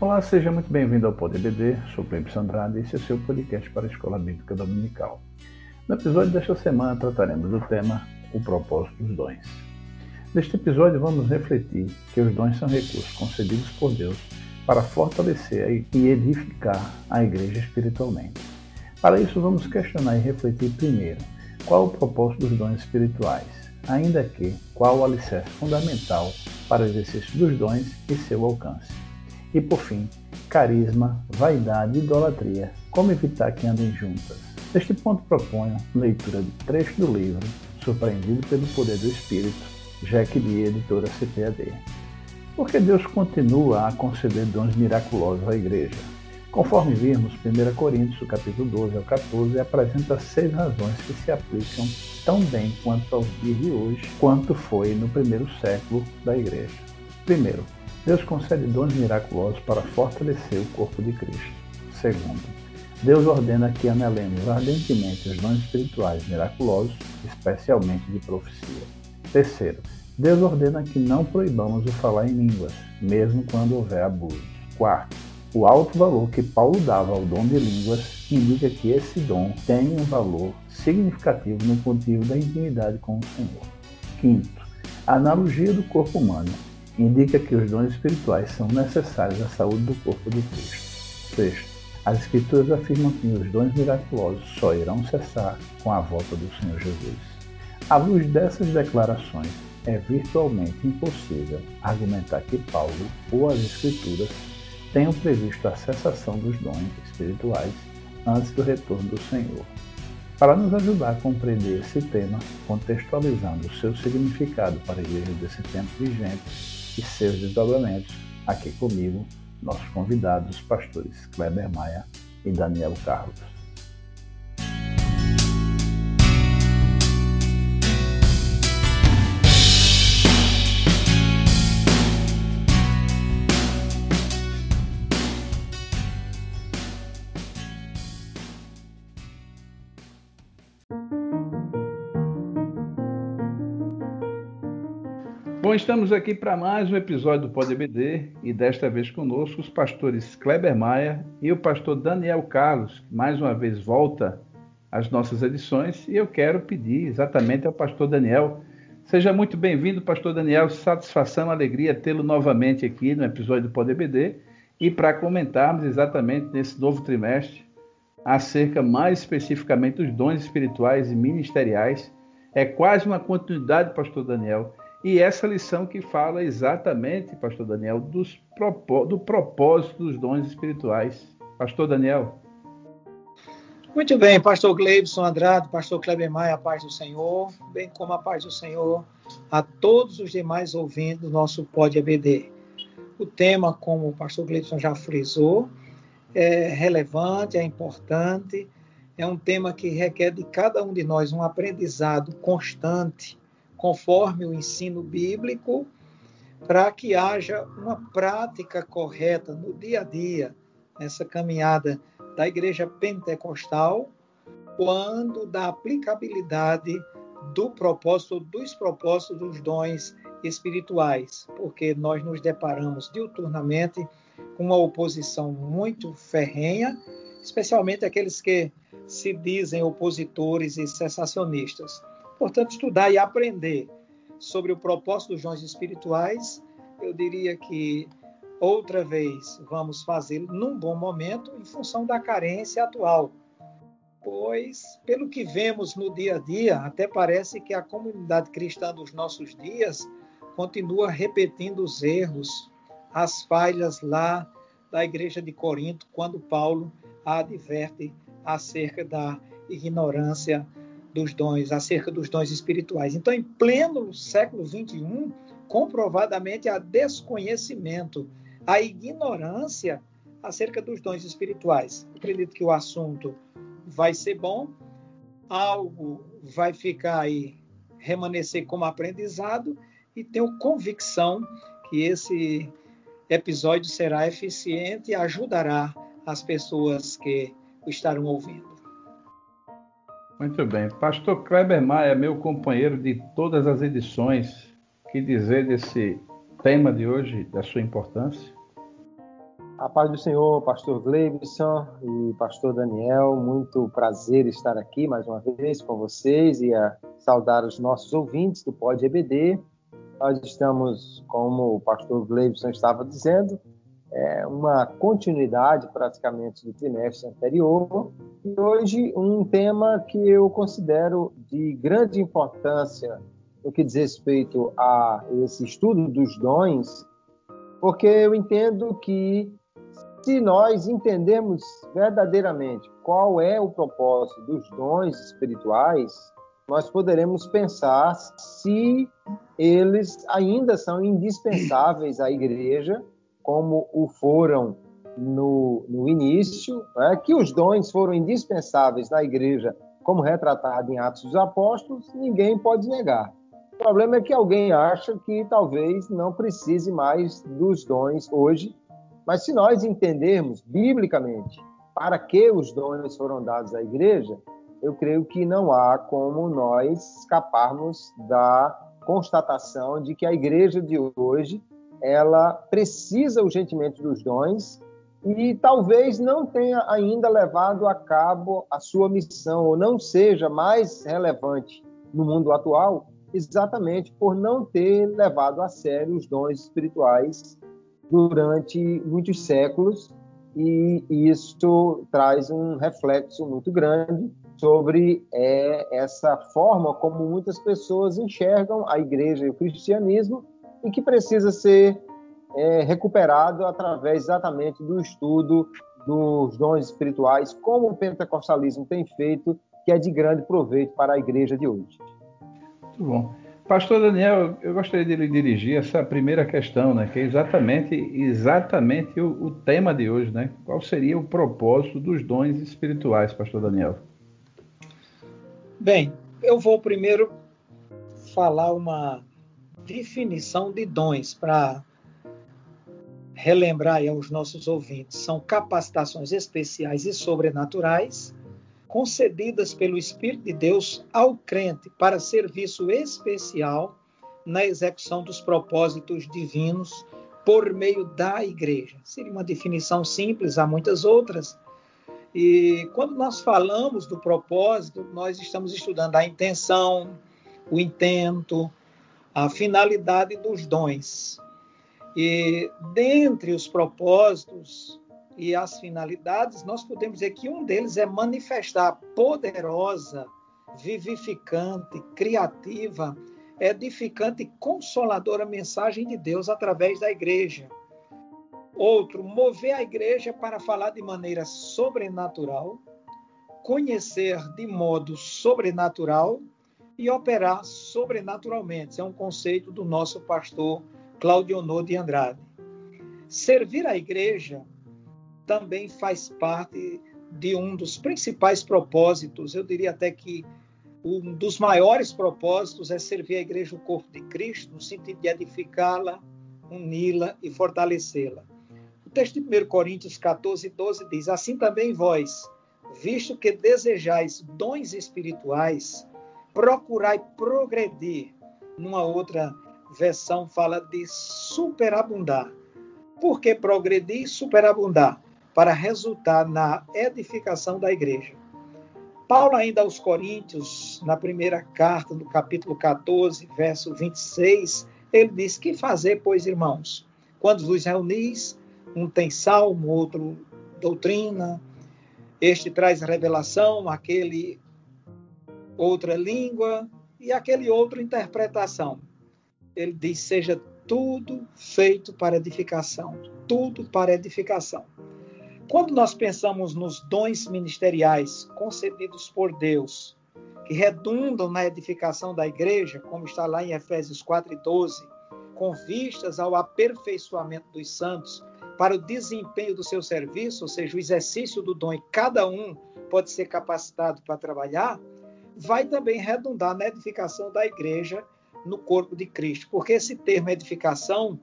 Olá, seja muito bem-vindo ao Poder BD. Sou Cleber Andrade e esse é o seu podcast para a Escola Bíblica Dominical. No episódio desta semana trataremos do tema O propósito dos dons. Neste episódio vamos refletir que os dons são recursos concedidos por Deus para fortalecer e edificar a igreja espiritualmente. Para isso vamos questionar e refletir primeiro qual o propósito dos dons espirituais, ainda que qual o alicerce fundamental para o exercício dos dons e seu alcance. E por fim, carisma, vaidade e idolatria, como evitar que andem juntas. Neste ponto proponho leitura de trecho do livro Surpreendido pelo Poder do Espírito, Jack Lee, editora CPAD. Porque Deus continua a conceder dons miraculosos à igreja. Conforme vimos, 1 Coríntios, capítulo 12 ao 14, apresenta seis razões que se aplicam tão bem quanto aos dias de hoje, quanto foi no primeiro século da igreja. Primeiro, Deus concede dons miraculosos para fortalecer o corpo de Cristo. Segundo, Deus ordena que anelemos ardentemente os dons espirituais miraculosos, especialmente de profecia. Terceiro, Deus ordena que não proibamos o falar em línguas, mesmo quando houver abuso. Quarto, o alto valor que Paulo dava ao dom de línguas indica que esse dom tem um valor significativo no motivo da intimidade com o Senhor. Quinto, a analogia do corpo humano indica que os dons espirituais são necessários à saúde do corpo de Cristo. Sexto, as Escrituras afirmam que os dons miraculosos só irão cessar com a volta do Senhor Jesus. À luz dessas declarações, é virtualmente impossível argumentar que Paulo ou as Escrituras tenham previsto a cessação dos dons espirituais antes do retorno do Senhor. Para nos ajudar a compreender esse tema, contextualizando o seu significado para a igreja desse tempo vigente, e seus desdobramentos. Aqui comigo, nossos convidados, os pastores Kleber Maia e Daniel Carlos. Estamos aqui para mais um episódio do Pode BD e desta vez conosco os pastores Kleber Maia e o pastor Daniel Carlos, que mais uma vez volta às nossas edições e eu quero pedir exatamente ao pastor Daniel. Seja muito bem-vindo, pastor Daniel. Satisfação, alegria tê-lo novamente aqui no episódio do Pode BD e para comentarmos exatamente nesse novo trimestre acerca mais especificamente dos dons espirituais e ministeriais. É quase uma continuidade, pastor Daniel e essa lição que fala exatamente, Pastor Daniel, dos, do propósito dos dons espirituais. Pastor Daniel. Muito bem, Pastor Gleibson Andrade, Pastor Kleber Maia, a paz do Senhor, bem como a paz do Senhor a todos os demais ouvintes do nosso Pod ABD. O tema, como o Pastor Gleibson já frisou, é relevante, é importante, é um tema que requer de cada um de nós um aprendizado constante conforme o ensino bíblico, para que haja uma prática correta no dia a dia, nessa caminhada da igreja pentecostal, quando da aplicabilidade do propósito, dos propósitos dos dons espirituais, porque nós nos deparamos diuturnamente com uma oposição muito ferrenha, especialmente aqueles que se dizem opositores e sensacionistas. Portanto, estudar e aprender sobre o propósito dos dons espirituais, eu diria que outra vez vamos fazê-lo num bom momento, em função da carência atual. Pois, pelo que vemos no dia a dia, até parece que a comunidade cristã dos nossos dias continua repetindo os erros, as falhas lá da igreja de Corinto, quando Paulo a adverte acerca da ignorância dos dons, acerca dos dons espirituais. Então, em pleno século XXI, comprovadamente há desconhecimento, a ignorância acerca dos dons espirituais. Acredito que o assunto vai ser bom, algo vai ficar aí, remanescer como aprendizado, e tenho convicção que esse episódio será eficiente e ajudará as pessoas que o estarão ouvindo. Muito bem. Pastor Kleber Maia, meu companheiro de todas as edições, que dizer desse tema de hoje, da sua importância? A paz do Senhor, pastor Gleibson e pastor Daniel, muito prazer estar aqui mais uma vez com vocês e a saudar os nossos ouvintes do Pod EBD. Nós estamos, como o pastor Gleibson estava dizendo, é uma continuidade praticamente do trimestre anterior. E hoje um tema que eu considero de grande importância no que diz respeito a esse estudo dos dons, porque eu entendo que se nós entendermos verdadeiramente qual é o propósito dos dons espirituais, nós poderemos pensar se eles ainda são indispensáveis à igreja, como o foram no, no início, né? que os dons foram indispensáveis na igreja, como retratado em Atos dos Apóstolos, ninguém pode negar. O problema é que alguém acha que talvez não precise mais dos dons hoje, mas se nós entendermos biblicamente para que os dons foram dados à igreja, eu creio que não há como nós escaparmos da constatação de que a igreja de hoje ela precisa urgentemente dos dons e talvez não tenha ainda levado a cabo a sua missão ou não seja mais relevante no mundo atual, exatamente por não ter levado a sério os dons espirituais durante muitos séculos, e isso traz um reflexo muito grande sobre é, essa forma como muitas pessoas enxergam a igreja e o cristianismo e que precisa ser é, recuperado através exatamente do estudo dos dons espirituais, como o pentecostalismo tem feito, que é de grande proveito para a igreja de hoje. Muito bom. Pastor Daniel, eu gostaria de lhe dirigir essa primeira questão, né, que é exatamente, exatamente o, o, tema de hoje, né? Qual seria o propósito dos dons espirituais, Pastor Daniel? Bem, eu vou primeiro falar uma definição de dons para relembrar aos nossos ouvintes. São capacitações especiais e sobrenaturais concedidas pelo Espírito de Deus ao crente para serviço especial na execução dos propósitos divinos por meio da igreja. Seria uma definição simples, há muitas outras. E quando nós falamos do propósito, nós estamos estudando a intenção, o intento, a finalidade dos dons. E dentre os propósitos e as finalidades, nós podemos dizer que um deles é manifestar a poderosa, vivificante, criativa, edificante e consoladora mensagem de Deus através da igreja. Outro, mover a igreja para falar de maneira sobrenatural, conhecer de modo sobrenatural e operar sobrenaturalmente. Esse é um conceito do nosso pastor Claudionor de Andrade. Servir a igreja também faz parte de um dos principais propósitos, eu diria até que um dos maiores propósitos é servir a igreja o corpo de Cristo, no sentido de edificá-la, uni-la e fortalecê-la. O texto de 1 Coríntios 14, 12 diz: Assim também vós, visto que desejais dons espirituais, procurai progredir. Numa outra versão fala de superabundar. Por que progredir e superabundar? para resultar na edificação da igreja. Paulo, ainda aos Coríntios, na primeira carta, no capítulo 14, verso 26, ele diz: Que fazer, pois, irmãos? Quando vos reunis, um tem salmo, outro doutrina, este traz revelação, aquele outra língua e aquele outro interpretação. Ele diz: seja tudo feito para edificação, tudo para edificação. Quando nós pensamos nos dons ministeriais concedidos por Deus, que redundam na edificação da igreja, como está lá em Efésios 4 e 12, com vistas ao aperfeiçoamento dos santos para o desempenho do seu serviço, ou seja, o exercício do dom, e cada um pode ser capacitado para trabalhar, vai também redundar na edificação da igreja no corpo de Cristo, porque esse termo edificação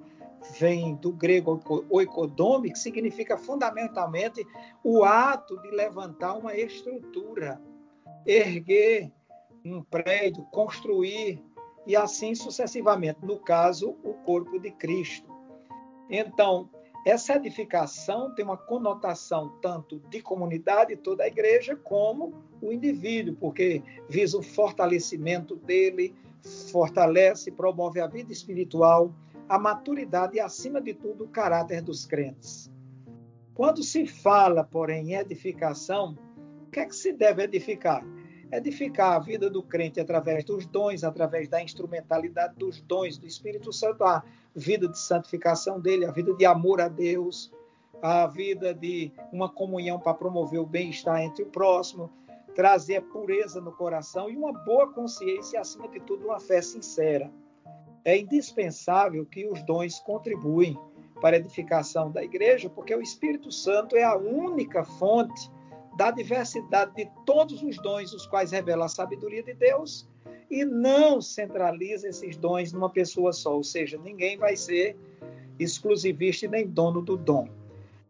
vem do grego oikodome, que significa fundamentalmente o ato de levantar uma estrutura, erguer um prédio, construir e assim sucessivamente. No caso, o corpo de Cristo. Então, Essa edificação tem uma conotação tanto de comunidade, toda a igreja, como o indivíduo, porque visa o fortalecimento dele, fortalece, promove a vida espiritual, a maturidade e, acima de tudo, o caráter dos crentes. Quando se fala, porém, em edificação, o que é que se deve edificar? Edificar a vida do crente através dos dons, através da instrumentalidade dos dons do Espírito Santo, a vida de santificação dele, a vida de amor a Deus, a vida de uma comunhão para promover o bem-estar entre o próximo, trazer pureza no coração e uma boa consciência e, acima de tudo, uma fé sincera. É indispensável que os dons contribuem para a edificação da igreja, porque o Espírito Santo é a única fonte da diversidade de todos os dons, os quais revela a sabedoria de Deus e não centraliza esses dons numa pessoa só, ou seja, ninguém vai ser exclusivista e nem dono do dom.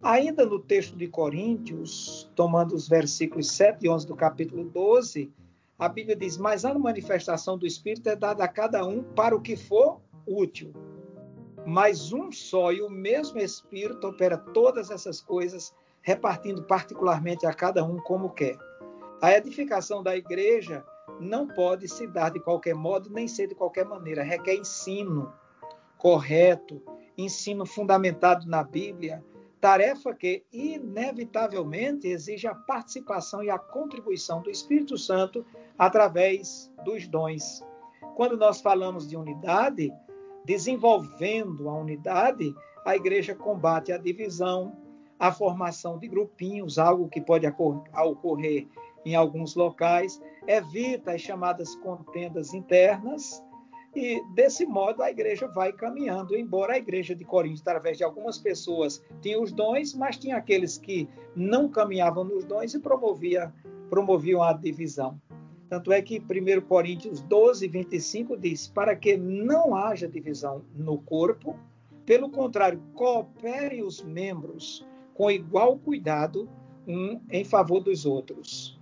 Ainda no texto de Coríntios, tomando os versículos 7 e 11 do capítulo 12, a Bíblia diz: Mas a manifestação do Espírito é dada a cada um para o que for útil. Mas um só e o mesmo Espírito opera todas essas coisas, repartindo particularmente a cada um como quer. A edificação da igreja não pode se dar de qualquer modo, nem ser de qualquer maneira. Requer ensino correto, ensino fundamentado na Bíblia, tarefa que, inevitavelmente, exige a participação e a contribuição do Espírito Santo através dos dons. Quando nós falamos de unidade, desenvolvendo a unidade, a igreja combate a divisão, a formação de grupinhos, algo que pode ocorrer em alguns locais, evita as chamadas contendas internas, e desse modo a igreja vai caminhando, embora a igreja de Corinto, através de algumas pessoas, tinha os dons, mas tinha aqueles que não caminhavam nos dons e promovia, promoviam a divisão. Tanto é que 1 Coríntios 12, 25 diz: Para que não haja divisão no corpo, pelo contrário, cooperem os membros com igual cuidado um em favor dos outros.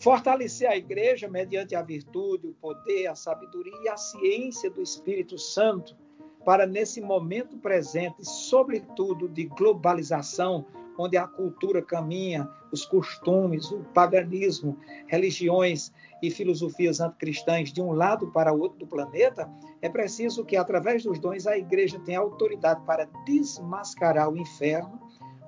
Fortalecer a igreja mediante a virtude, o poder, a sabedoria e a ciência do Espírito Santo, para nesse momento presente, sobretudo de globalização, onde a cultura caminha, os costumes, o paganismo, religiões e filosofias anticristãs de um lado para o outro do planeta, é preciso que, através dos dons, a igreja tenha autoridade para desmascarar o inferno,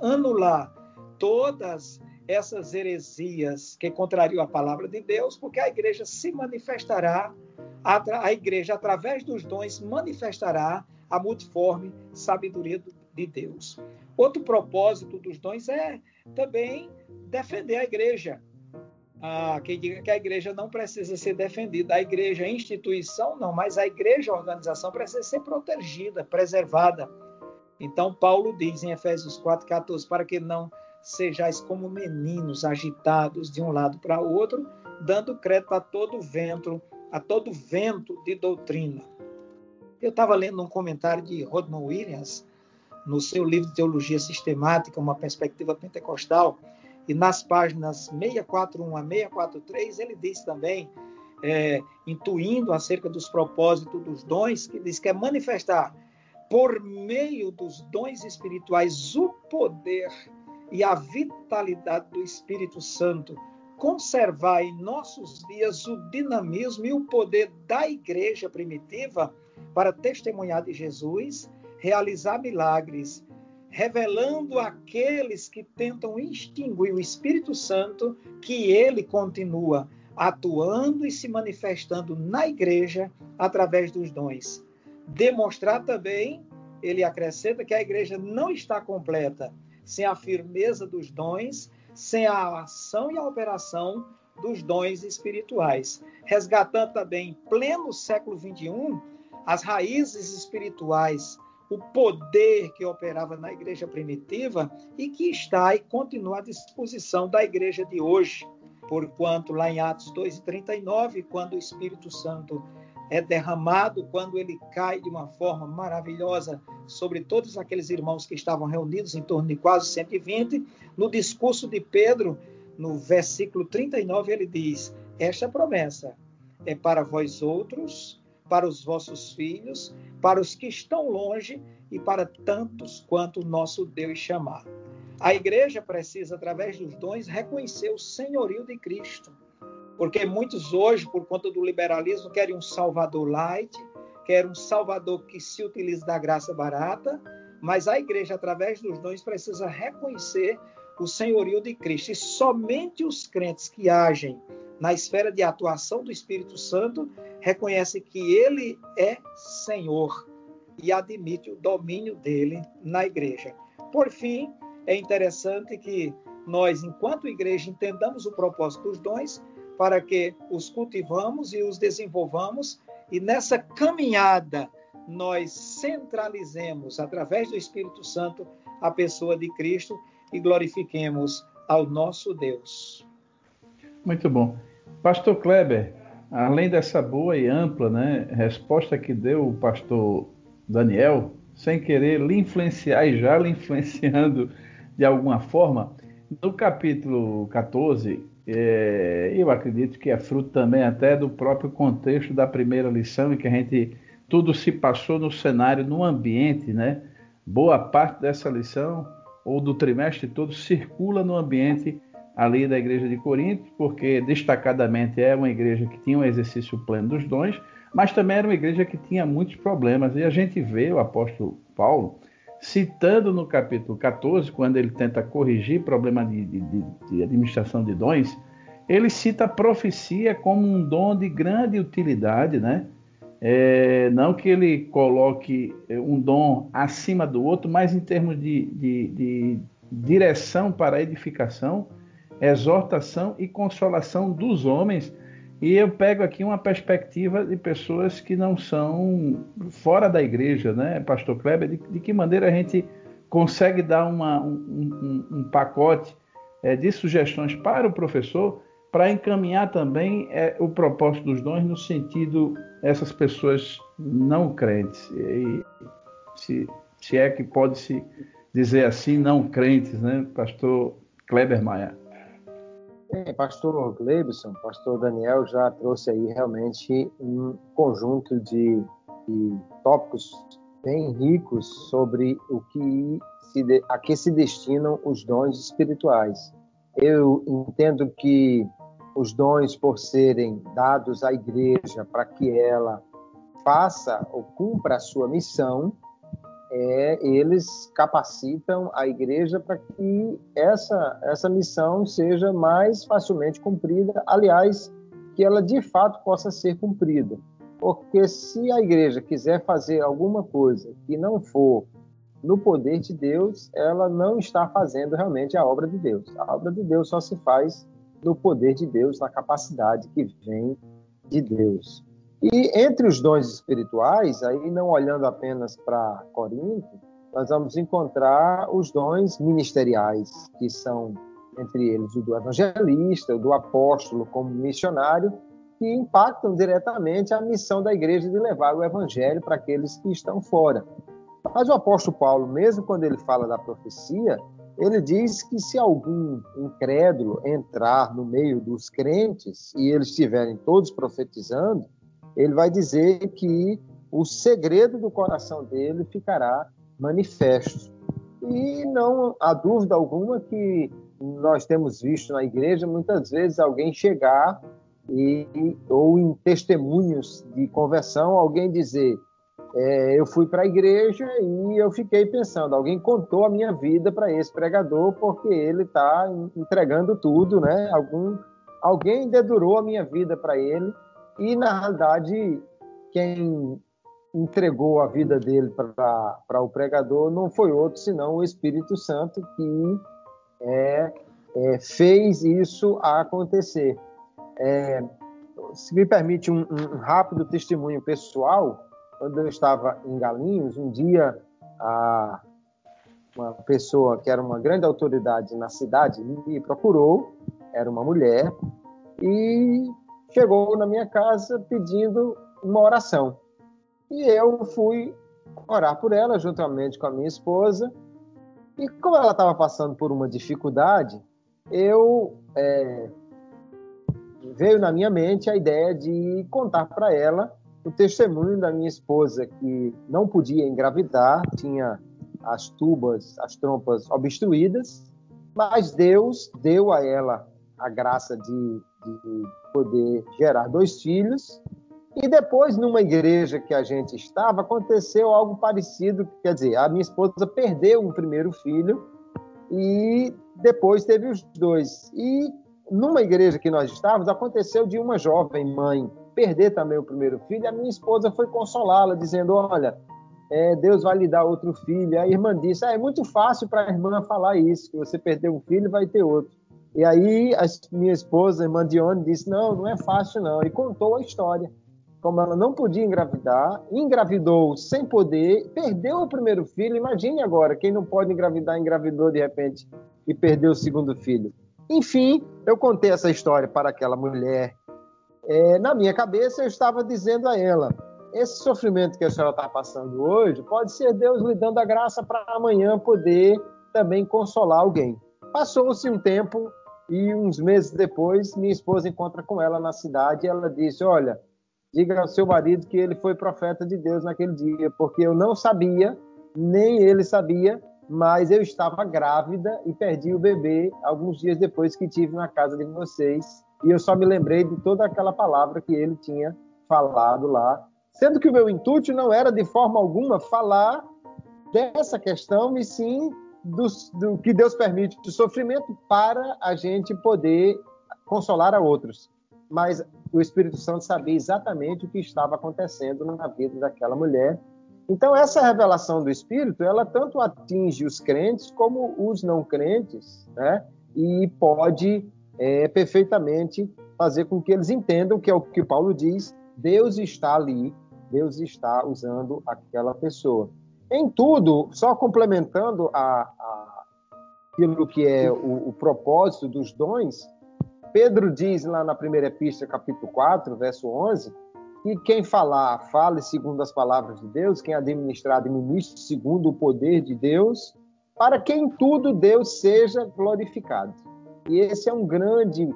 anular todas essas heresias que contrariam a palavra de Deus, porque a igreja se manifestará, a igreja, através dos dons, manifestará a multiforme sabedoria de Deus. Outro propósito dos dons é também defender a igreja. Ah, quem diga que a igreja não precisa ser defendida, a igreja, a instituição, não, mas a igreja, a organização, precisa ser protegida, preservada. Então, Paulo diz em Efésios 4,14: para que não sejais como meninos agitados de um lado para o outro, dando crédito a todo vento, a todo vento de doutrina. Eu estava lendo um comentário de Rodman Williams no seu livro de Teologia Sistemática, uma perspectiva pentecostal, e nas páginas 641 a 643 ele diz também, é, intuindo acerca dos propósitos dos dons, que diz que é manifestar por meio dos dons espirituais o poder e a vitalidade do Espírito Santo, conservar em nossos dias o dinamismo e o poder da igreja primitiva para testemunhar de Jesus, realizar milagres, revelando àqueles que tentam extinguir o Espírito Santo que ele continua atuando e se manifestando na igreja através dos dons. Demonstrar também, ele acrescenta que a igreja não está completa sem a firmeza dos dons, sem a ação e a operação dos dons espirituais. Resgatando também, em pleno século XXI, as raízes espirituais, o poder que operava na igreja primitiva e que está e continua à disposição da igreja de hoje. Porquanto, lá em Atos 2,39, quando o Espírito Santo é derramado quando ele cai de uma forma maravilhosa sobre todos aqueles irmãos que estavam reunidos em torno de quase 120. No discurso de Pedro, no versículo 39, ele diz: Esta promessa é para vós outros, para os vossos filhos, para os que estão longe e para tantos quanto o nosso Deus chamar. A igreja precisa, através dos dons, reconhecer o senhorio de Cristo. Porque muitos hoje, por conta do liberalismo, querem um salvador light, querem um salvador que se utilize da graça barata, mas a igreja, através dos dons, precisa reconhecer o senhorio de Cristo. E somente os crentes que agem na esfera de atuação do Espírito Santo reconhecem que ele é Senhor e admite o domínio dele na igreja. Por fim, é interessante que nós, enquanto igreja, entendamos o propósito dos dons para que os cultivamos e os desenvolvamos e nessa caminhada nós centralizemos através do Espírito Santo a pessoa de Cristo e glorifiquemos ao nosso Deus. Muito bom. Pastor Kleber, além dessa boa e ampla né, resposta que deu o pastor Daniel, sem querer lhe influenciar e já lhe influenciando de alguma forma, no capítulo 14, é, eu acredito que é fruto também até do próprio contexto da primeira lição, em que a gente tudo se passou no cenário, no ambiente, né? Boa parte dessa lição ou do trimestre todo circula no ambiente ali da igreja de Corinto, porque destacadamente é uma igreja que tinha um exercício pleno dos dons, mas também era uma igreja que tinha muitos problemas. E a gente vê o apóstolo Paulo citando no capítulo 14, quando ele tenta corrigir problema de, de, de administração de dons, ele cita a profecia como um dom de grande utilidade, né? É, não que ele coloque é, um dom acima do outro, mas em termos de, de, de direção para edificação, exortação e consolação dos homens e eu pego aqui uma perspectiva de pessoas que não são fora da igreja, né, Pastor Kleber? De, de que maneira a gente consegue dar uma, um, um, um, pacote é, de sugestões para o professor para encaminhar também é, o propósito dos dons no sentido essas pessoas não crentes, e, se, se é que pode se dizer assim, não crentes, né, Pastor Kleber Maia? Bem, pastor Gleibson, pastor Daniel já trouxe aí realmente um conjunto de, de tópicos bem ricos sobre o que se de, a que se destinam os dons espirituais. Eu entendo que os dons, por serem dados à igreja para que ela faça ou cumpra a sua missão, é, eles capacitam a igreja para que essa, essa missão seja mais facilmente cumprida, aliás, que ela de fato possa ser cumprida. Porque se a igreja quiser fazer alguma coisa que não for no poder de Deus, ela não está fazendo realmente a obra de Deus. A obra de Deus só se faz no poder de Deus, na capacidade que vem de Deus. E entre os dons espirituais, aí não olhando apenas para Corinto, nós vamos encontrar os dons ministeriais, que são entre eles o do evangelista, o do apóstolo como missionário, que impactam diretamente a missão da igreja de levar o evangelho para aqueles que estão fora. Mas o apóstolo Paulo, mesmo quando ele fala da profecia, ele diz que se algum incrédulo entrar no meio dos crentes e eles estiverem todos profetizando, ele vai dizer que o segredo do coração dele ficará manifesto. E não há dúvida alguma que nós temos visto na igreja muitas vezes alguém chegar e ou em testemunhos de conversão alguém dizer é, eu fui para a igreja e eu fiquei pensando alguém contou a minha vida para esse pregador porque ele está entregando tudo né algum alguém dedurou a minha vida para ele e, na realidade, quem entregou a vida dele para o pregador não foi outro senão o Espírito Santo que é, é, fez isso acontecer. É, se me permite um, um, rápido testemunho pessoal, quando eu estava em Galinhos, um dia a, uma pessoa que era uma grande autoridade na cidade me procurou, era uma mulher, e chegou na minha casa pedindo uma oração. E eu fui orar por ela juntamente com a minha esposa. E como ela estava passando por uma dificuldade, eu é, veio na minha mente a ideia de contar para ela o testemunho da minha esposa que não podia engravidar, tinha as tubas, as trompas obstruídas, mas Deus deu a ela a graça de, de poder gerar dois filhos. E depois, numa igreja que a gente estava, aconteceu algo parecido. Quer dizer, a minha esposa perdeu um primeiro filho e depois teve os dois. E numa igreja que nós estávamos, aconteceu de uma jovem mãe perder também o primeiro filho. A minha esposa foi consolá-la, dizendo: Olha, é, Deus vai lhe dar outro filho. A irmã disse: ah, É muito fácil para a irmã falar isso, que você perdeu um filho vai ter outro. E aí a minha esposa, a irmã Dione, disse: Não, não é fácil não. E contou a história. Como ela não podia engravidar, engravidou sem poder, perdeu o primeiro filho. Imagine agora, quem não pode engravidar, engravidou de repente e perdeu o segundo filho. Enfim, eu contei essa história para aquela mulher. É, na minha cabeça, eu estava dizendo a ela: esse sofrimento que a senhora está passando hoje pode ser Deus lhe dando a graça para amanhã poder também consolar alguém. Passou-se um tempo e uns meses depois, minha esposa encontra com ela na cidade e ela disse: Olha, diga ao seu marido que ele foi profeta de Deus naquele dia, porque eu não sabia, nem ele sabia, mas eu estava grávida e perdi o bebê alguns dias depois que tive na casa de vocês. E eu só me lembrei de toda aquela palavra que ele tinha falado lá Sendo que o meu intuito não era de forma alguma falar dessa questão, e sim do, do que Deus permite de sofrimento para a gente poder consolar a outros. Mas o Espírito Santo sabia exatamente o que estava acontecendo na vida daquela mulher. Então essa revelação do Espírito, ela tanto atinge os crentes como os não crentes, né? E pode é, perfeitamente fazer com que eles entendam que é o que Paulo diz: Deus está ali Deus está usando aquela pessoa. Em tudo, só complementando a, a aquilo que é o, o propósito dos dons, Pedro diz lá na primeira epístola, capítulo 4, verso 11, que quem falar, fale segundo as palavras de Deus, quem administrar, administre segundo o poder de Deus, para que em tudo Deus seja glorificado. E esse é um grande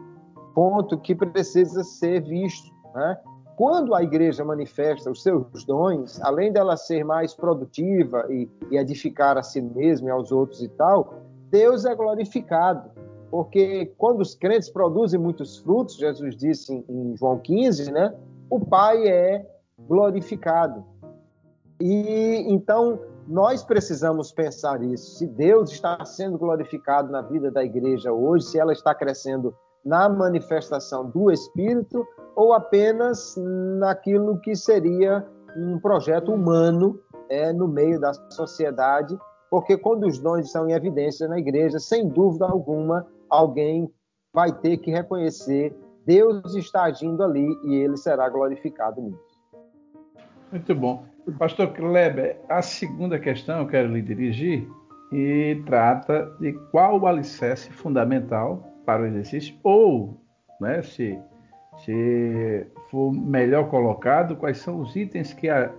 ponto que precisa ser visto. Né? Quando a igreja manifesta os seus dons, além dela ser mais produtiva e, e, edificar a si mesma e aos outros e tal, Deus é glorificado. Porque quando os crentes produzem muitos frutos, Jesus disse em, em João 15, né? O Pai é glorificado. E então nós precisamos pensar isso. Se Deus está sendo glorificado na vida da igreja hoje, se ela está crescendo na manifestação do Espírito ou apenas naquilo que seria um projeto humano é, no meio da sociedade, porque quando os dons estão em evidência na igreja, sem dúvida alguma, alguém vai ter que reconhecer Deus está agindo ali e ele será glorificado nisso. Muito bom. Pastor Kleber, a segunda questão eu quero lhe dirigir e trata de qual o alicerce fundamental para o exercício, ou, né, se, se for melhor colocado, quais são os itens que, a,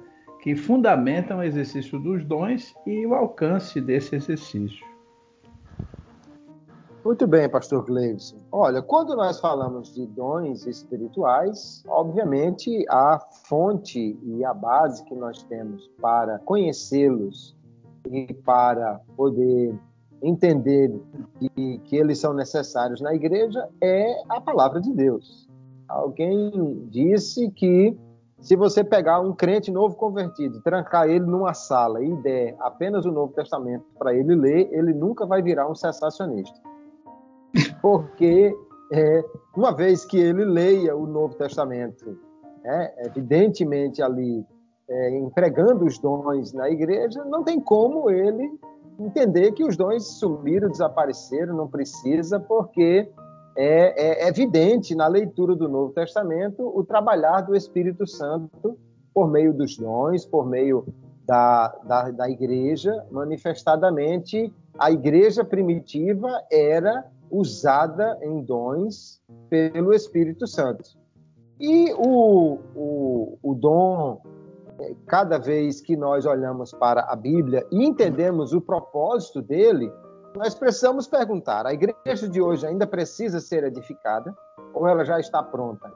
que fundamentam o exercício dos dons e o alcance desse exercício. Muito bem, pastor Gleison. Olha, quando nós falamos de dons espirituais, obviamente a fonte e a base que nós temos para conhecê-los e para poder entender que, que eles são necessários na igreja é a palavra de Deus. Alguém disse que se você pegar um crente novo convertido, trancar ele numa sala e der apenas o Novo Testamento para ele ler, ele nunca vai virar um sensacionista. Porque é, uma vez que ele leia o Novo Testamento, é, evidentemente ali é, empregando os dons na igreja, não tem como ele entender que os dons sumiram, desapareceram, não precisa, porque é, é, evidente na leitura do Novo Testamento o trabalhar do Espírito Santo por meio dos dons, por meio da, da, da igreja, manifestadamente a igreja primitiva era usada em dons pelo Espírito Santo. E o, o, o dom cada vez que nós olhamos para a Bíblia e entendemos o propósito dele, nós precisamos perguntar: a igreja de hoje ainda precisa ser edificada ou ela já está pronta?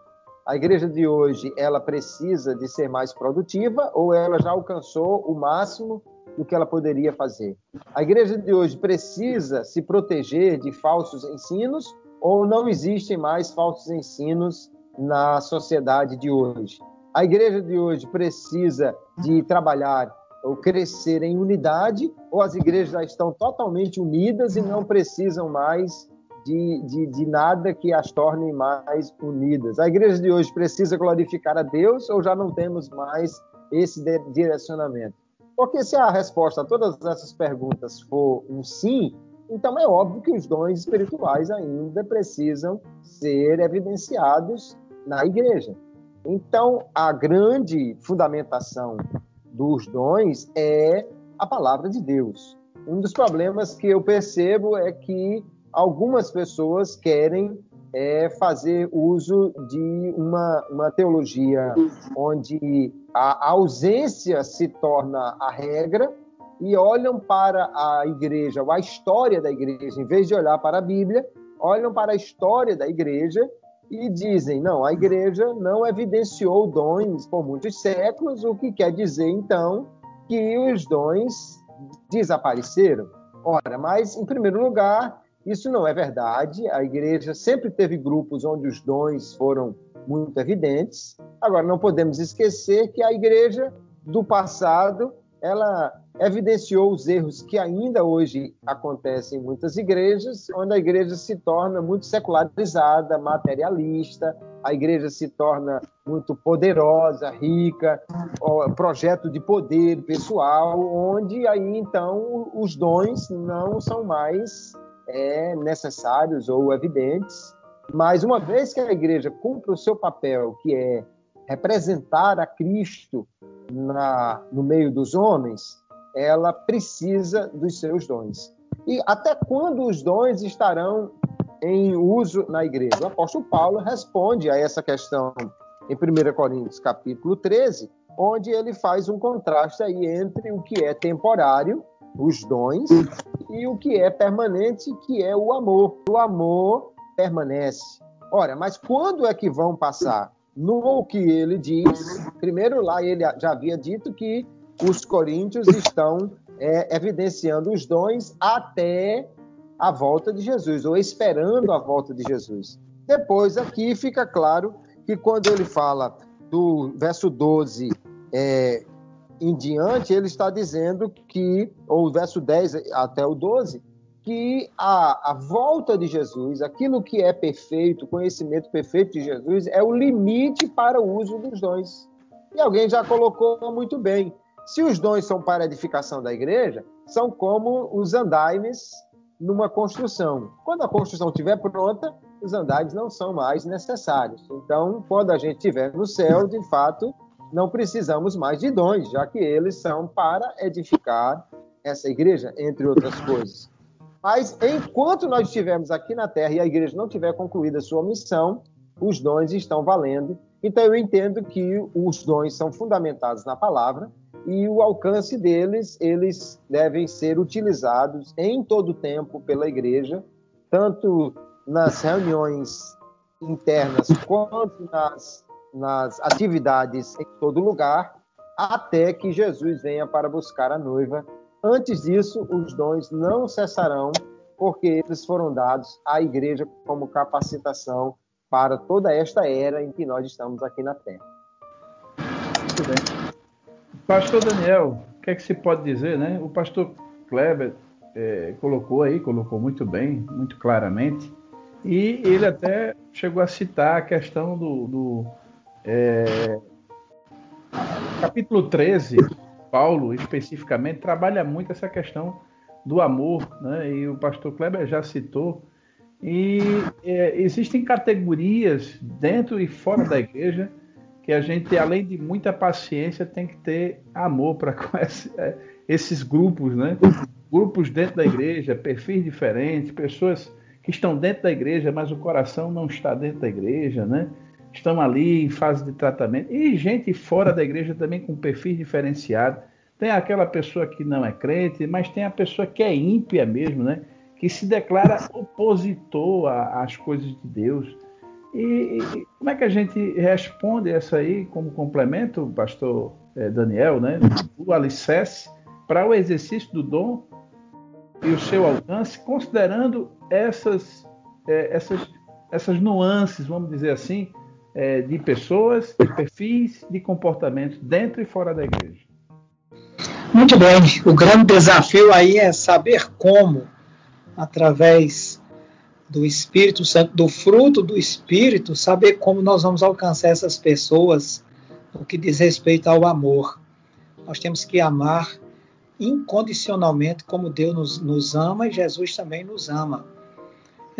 A igreja de hoje, ela precisa de ser mais produtiva ou ela já alcançou o máximo do que ela poderia fazer? A igreja de hoje precisa se proteger de falsos ensinos ou não existem mais falsos ensinos na sociedade de hoje? A igreja de hoje precisa de trabalhar ou crescer em unidade, ou as igrejas já estão totalmente unidas e não precisam mais de, de, de, nada que as torne mais unidas. A igreja de hoje precisa glorificar a Deus ou já não temos mais esse direcionamento? Porque se a resposta a todas essas perguntas for um sim, então é óbvio que os dons espirituais ainda precisam ser evidenciados na igreja. Então, a grande fundamentação dos dons é a palavra de Deus. Um dos problemas que eu percebo é que algumas pessoas querem é, fazer uso de uma, uma teologia onde a ausência se torna a regra e olham para a igreja, ou a história da igreja, em vez de olhar para a Bíblia, olham para a história da igreja e dizem: não, a igreja não evidenciou dons por muitos séculos, o que quer dizer então que os dons desapareceram. Ora, mas em primeiro lugar, isso não é verdade. A igreja sempre teve grupos onde os dons foram muito evidentes. Agora, não podemos esquecer que a igreja do passado ela evidenciou os erros que ainda hoje acontecem em muitas igrejas, onde a igreja se torna muito secularizada, materialista, a igreja se torna muito poderosa, rica, projeto de poder pessoal, onde aí então os dons não são mais é, necessários ou evidentes. Mas uma vez que a igreja cumpre o seu papel, que é representar a Cristo na, no meio dos homens, ela precisa dos seus dons. E até quando os dons estarão em uso na igreja? O apóstolo Paulo responde a essa questão em 1 Coríntios capítulo 13, onde ele faz um contraste aí entre o que é temporário, os dons, e o que é permanente, que é o amor. O amor permanece. Ora, mas quando é que vão passar? No que ele diz, primeiro lá ele já havia dito que os coríntios estão é, evidenciando os dons até a volta de Jesus, ou esperando a volta de Jesus. Depois aqui fica claro que quando ele fala do verso 12 é, em diante, ele está dizendo que, ou o verso 10 até o 12, que a, a volta de Jesus, aquilo que é perfeito, o conhecimento perfeito de Jesus, é o limite para o uso dos dons. E alguém já colocou muito bem. Se os dons são para a edificação da igreja, são como os andaimes numa construção. Quando a construção estiver pronta, os andaimes não são mais necessários. Então, quando a gente estiver no céu, de fato, não precisamos mais de dons, já que eles são para edificar essa igreja, entre outras coisas. Mas enquanto nós estivermos aqui na Terra e a igreja não tiver concluída a sua missão, os dons estão valendo. Então eu entendo que os dons são fundamentados na palavra e o alcance deles, eles devem ser utilizados em todo tempo pela igreja, tanto nas reuniões internas quanto nas, nas atividades em todo lugar, até que Jesus venha para buscar a noiva Antes disso, os dons não cessarão, porque eles foram dados à igreja como capacitação para toda esta era em que nós estamos aqui na Terra. Muito bem. Pastor Daniel, o que é que se pode dizer, né? O pastor Kleber é, colocou aí, colocou muito bem, muito claramente, e ele até chegou a citar a questão do, do é, capítulo 13 Paulo, especificamente, trabalha muito essa questão do amor, né? e o pastor Kleber já citou. E é, existem categorias dentro e fora da igreja que a gente, além de muita paciência, tem que ter amor para com esse, é, esses grupos, né? Grupos dentro da igreja, perfis diferentes, pessoas que estão dentro da igreja, mas o coração não está dentro da igreja, né? Estão ali em fase de tratamento. E gente fora da igreja também com perfil diferenciado. Tem aquela pessoa que não é crente, mas tem a pessoa que é ímpia mesmo, né? Que se declara opositor às coisas de Deus. E, e, como é que a gente responde essa aí como complemento, pastor eh, Daniel, né? O alicerce para o exercício do dom e o seu alcance, considerando essas, eh, essas, essas nuances, vamos dizer assim, eh, de pessoas, de perfis, de comportamentos dentro e fora da igreja. Muito bem. O grande desafio aí é saber como, através do Espírito Santo, do fruto do Espírito, saber como nós vamos alcançar essas pessoas no que diz respeito ao amor. Nós temos que amar incondicionalmente como Deus nos, nos ama e Jesus também nos ama.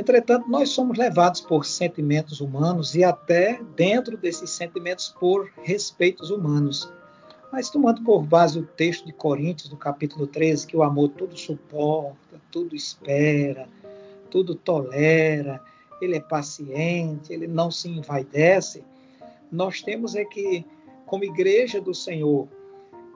Entretanto, nós somos levados por sentimentos humanos e até dentro desses sentimentos por respeitos humanos. Mas tomando por base o texto de Coríntios, do capítulo 13, que o amor tudo suporta, tudo espera, tudo tolera, ele é paciente, ele não se envaidece, nós temos é que, como igreja do Senhor,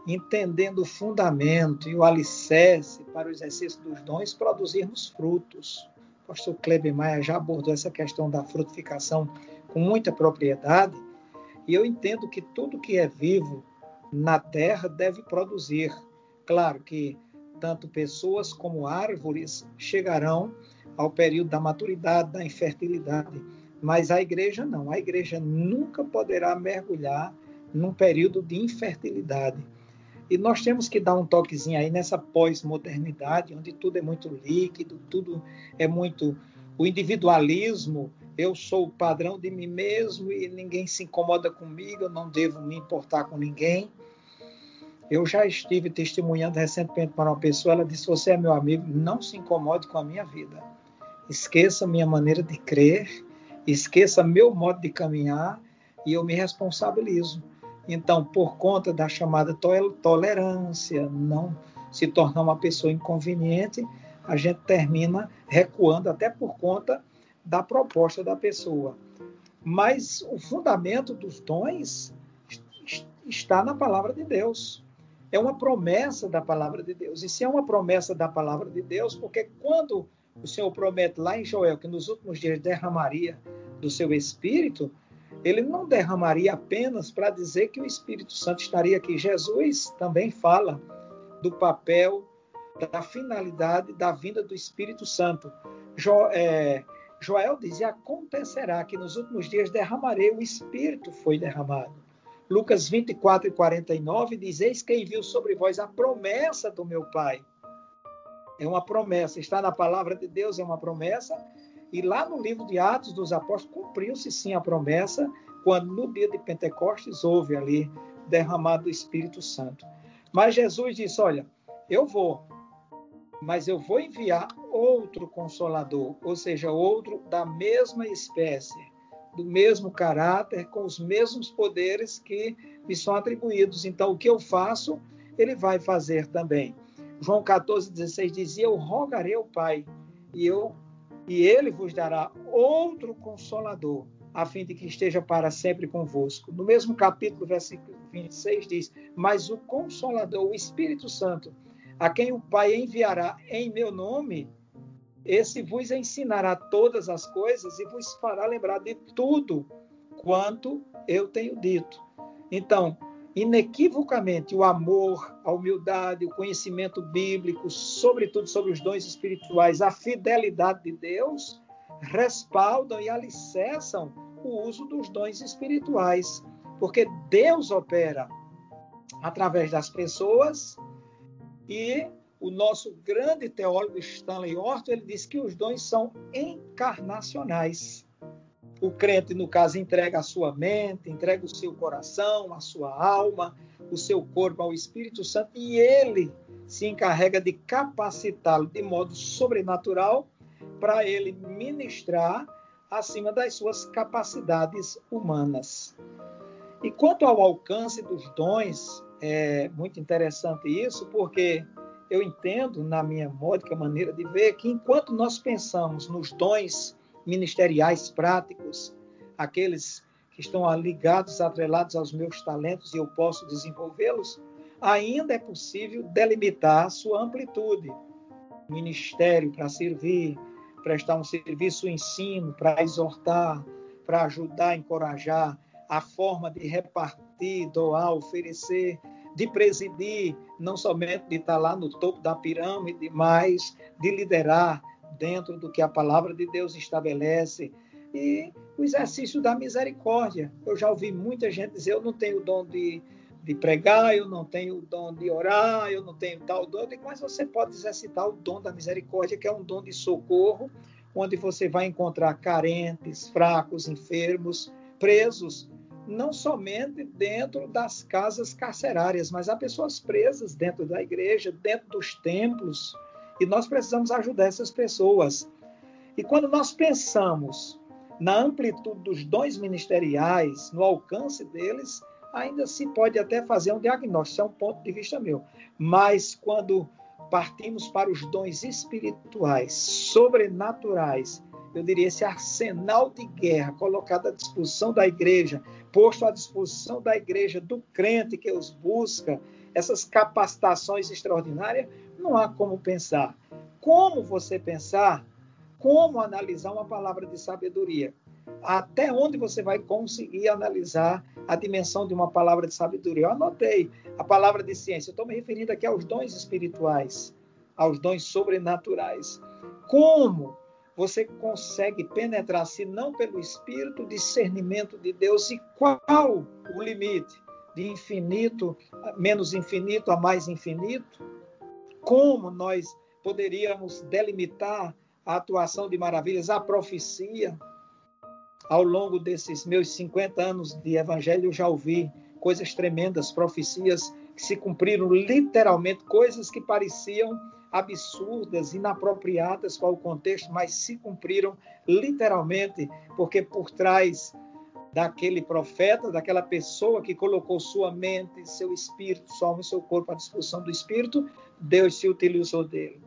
entendendo o fundamento e o alicerce para o exercício dos dons, produzirmos frutos. O pastor Kleber Maia já abordou essa questão da frutificação com muita propriedade, e eu entendo que tudo que é vivo na terra deve produzir. Claro que tanto pessoas como árvores chegarão ao período da maturidade, da infertilidade, mas a igreja não. A igreja nunca poderá mergulhar num período de infertilidade. E nós temos que dar um toquezinho aí nessa pós-modernidade, onde tudo é muito líquido, tudo é muito. O individualismo, eu sou o padrão de mim mesmo e ninguém se incomoda comigo, eu não devo me importar com ninguém. Eu já estive testemunhando recentemente para uma pessoa, ela disse: Você é meu amigo, não se incomode com a minha vida. Esqueça minha maneira de crer, esqueça meu modo de caminhar e eu me responsabilizo. Então, por conta da chamada tolerância, não se tornar uma pessoa inconveniente, a gente termina recuando até por conta da proposta da pessoa. Mas o fundamento dos dons está na palavra de Deus é uma promessa da palavra de Deus. E se é uma promessa da palavra de Deus, porque quando o Senhor promete lá em Joel que nos últimos dias derramaria do seu espírito, ele não derramaria apenas para dizer que o Espírito Santo estaria aqui. Jesus também fala do papel, da finalidade da vinda do Espírito Santo. Jo, é, Joel diz: acontecerá que nos últimos dias derramarei, o Espírito foi derramado. Lucas 24 e 49 diz: Eis quem viu sobre vós a promessa do meu Pai. É uma promessa, está na palavra de Deus, é uma promessa. E lá no livro de Atos dos Apóstolos, cumpriu-se sim a promessa, quando no dia de Pentecostes houve ali derramado do Espírito Santo. Mas Jesus disse: Olha, eu vou, mas eu vou enviar outro consolador, ou seja, outro da mesma espécie do mesmo caráter, com os mesmos poderes que me são atribuídos. Então, o que eu faço, ele vai fazer também. João 14, 16 dizia: Eu rogarei ao Pai, e, eu, e ele vos dará outro consolador, a fim de que esteja para sempre convosco. No mesmo capítulo, versículo 26 diz: Mas o consolador, o Espírito Santo, a quem o Pai enviará em meu nome, esse vos ensinará todas as coisas e vos fará lembrar de tudo quanto eu tenho dito. Então, inequivocamente, o amor, a humildade, o conhecimento bíblico, sobretudo sobre os dons espirituais, a fidelidade de Deus, respaldam e alicerçam o uso dos dons espirituais, porque Deus opera através das pessoas e o nosso grande teólogo Stanley Orton, ele diz que os dons são encarnacionais. O crente, no caso, entrega a sua mente, entrega o seu coração, a sua alma, o seu corpo ao Espírito Santo e ele se encarrega de capacitá-lo de modo sobrenatural para ele ministrar acima das suas capacidades humanas. E quanto ao alcance dos dons, é muito interessante isso, porque eu entendo, na minha módica maneira de ver, que enquanto nós pensamos nos dons ministeriais práticos, aqueles que estão ligados, atrelados aos meus talentos e eu posso desenvolvê-los, ainda é possível delimitar sua amplitude. Ministério para servir, prestar um serviço, ensino, para exortar, para ajudar, encorajar, a forma de repartir, doar, oferecer, de presidir, não somente de estar lá no topo da pirâmide, mas de liderar dentro do que a palavra de Deus estabelece. E o exercício da misericórdia. Eu já ouvi muita gente dizer: eu não tenho o dom de, de pregar, eu não tenho o dom de orar, eu não tenho tal dom. Mas você pode exercitar o dom da misericórdia, que é um dom de socorro, onde você vai encontrar carentes, fracos, enfermos, presos não somente dentro das casas carcerárias, mas há pessoas presas dentro da igreja, dentro dos templos, e nós precisamos ajudar essas pessoas. E quando nós pensamos na amplitude dos dons ministeriais, no alcance deles, ainda se pode até fazer um diagnóstico, é um ponto de vista meu. Mas quando partimos para os dons espirituais, sobrenaturais, eu diria, esse arsenal de guerra colocado à disposição da igreja, posto à disposição da igreja, do crente que os busca, essas capacitações extraordinárias, não há como pensar. Como você pensar? Como analisar uma palavra de sabedoria? Até onde você vai conseguir analisar a dimensão de uma palavra de sabedoria? Eu anotei a palavra de ciência. Estou me referindo aqui aos dons espirituais, aos dons sobrenaturais. Como você consegue penetrar, se não pelo Espírito, o discernimento de Deus e qual o limite de infinito, menos infinito a mais infinito? Como nós poderíamos delimitar a atuação de maravilhas, a profecia? Ao longo desses meus 50 anos de evangelho, eu já ouvi coisas tremendas, profecias que se cumpriram literalmente, coisas que pareciam absurdas, inapropriadas para o contexto, mas se cumpriram literalmente, porque por trás daquele profeta, daquela pessoa que colocou sua mente, seu espírito, sua alma e seu corpo à disposição do espírito, Deus se utilizou dele.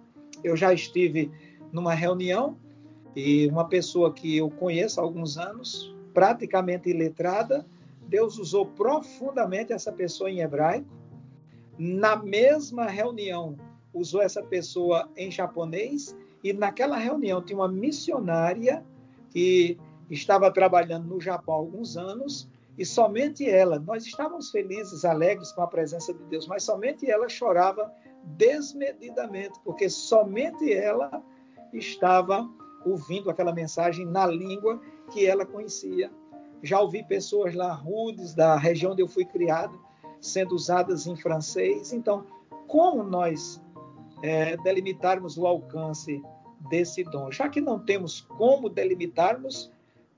Eu já estive numa reunião e uma pessoa que eu conheço há alguns anos, praticamente iletrada, Deus usou profundamente essa pessoa em hebraico. Na mesma reunião, usou essa pessoa em japonês e naquela reunião tinha uma missionária que estava trabalhando no Japão há alguns anos e somente ela, nós estávamos felizes, alegres com a presença de Deus, mas somente ela chorava desmedidamente, porque somente ela estava ouvindo aquela mensagem na língua que ela conhecia. Já ouvi pessoas lá rudes da região onde eu fui criado sendo usadas em francês. Então, como nós é, delimitarmos o alcance desse dom. Já que não temos como delimitarmos,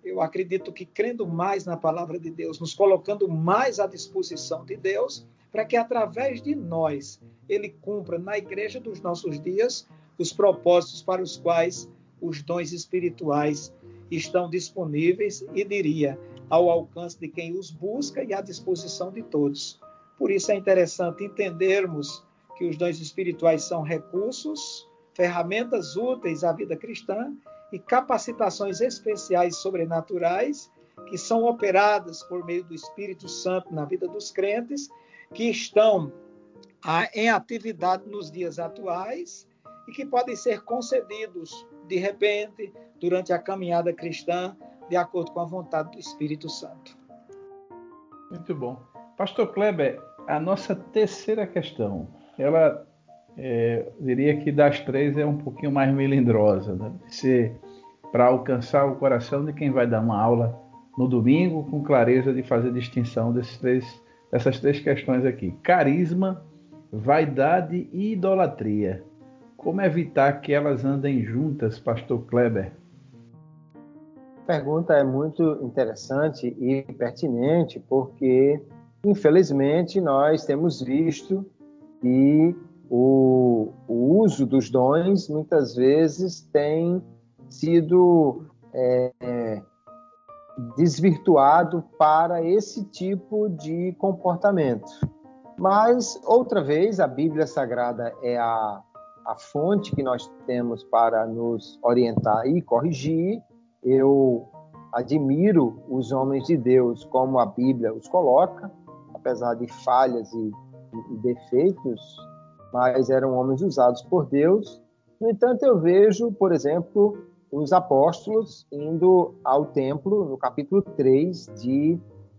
eu acredito que crendo mais na palavra de Deus, nos colocando mais à disposição de Deus, para que através de nós ele cumpra na igreja dos nossos dias os propósitos para os quais os dons espirituais estão disponíveis e diria ao alcance de quem os busca e à disposição de todos. Por isso é interessante entendermos que os dons espirituais são recursos, ferramentas úteis à vida cristã e capacitações especiais sobrenaturais que são operadas por meio do Espírito Santo na vida dos crentes, que estão em atividade nos dias atuais e que podem ser concedidos de repente durante a caminhada cristã, de acordo com a vontade do Espírito Santo. Muito bom. Pastor Kleber, a nossa terceira questão ela é, diria que das três é um pouquinho mais melindrosa, né? para alcançar o coração de quem vai dar uma aula no domingo com clareza de fazer distinção desses três, dessas três questões aqui: carisma, vaidade e idolatria. Como evitar que elas andem juntas, Pastor Kleber? A pergunta é muito interessante e pertinente porque, infelizmente, nós temos visto e o, o uso dos dons muitas vezes tem sido é, desvirtuado para esse tipo de comportamento. Mas, outra vez, a Bíblia Sagrada é a, a fonte que nós temos para nos orientar e corrigir. Eu admiro os homens de Deus como a Bíblia os coloca, apesar de falhas e e defeitos, mas eram homens usados por Deus. No entanto, eu vejo, por exemplo, os apóstolos indo ao templo, no capítulo 3 de,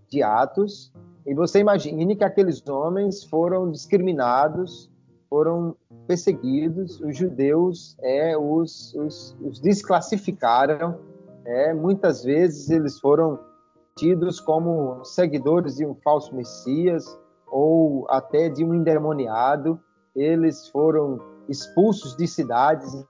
de Atos, e você imagine que aqueles homens foram discriminados, foram perseguidos, os judeus é, os, os, os desclassificaram, é, muitas vezes eles foram tidos como seguidores de um falso Messias ou até de um endemoniado. Eles foram expulsos de cidades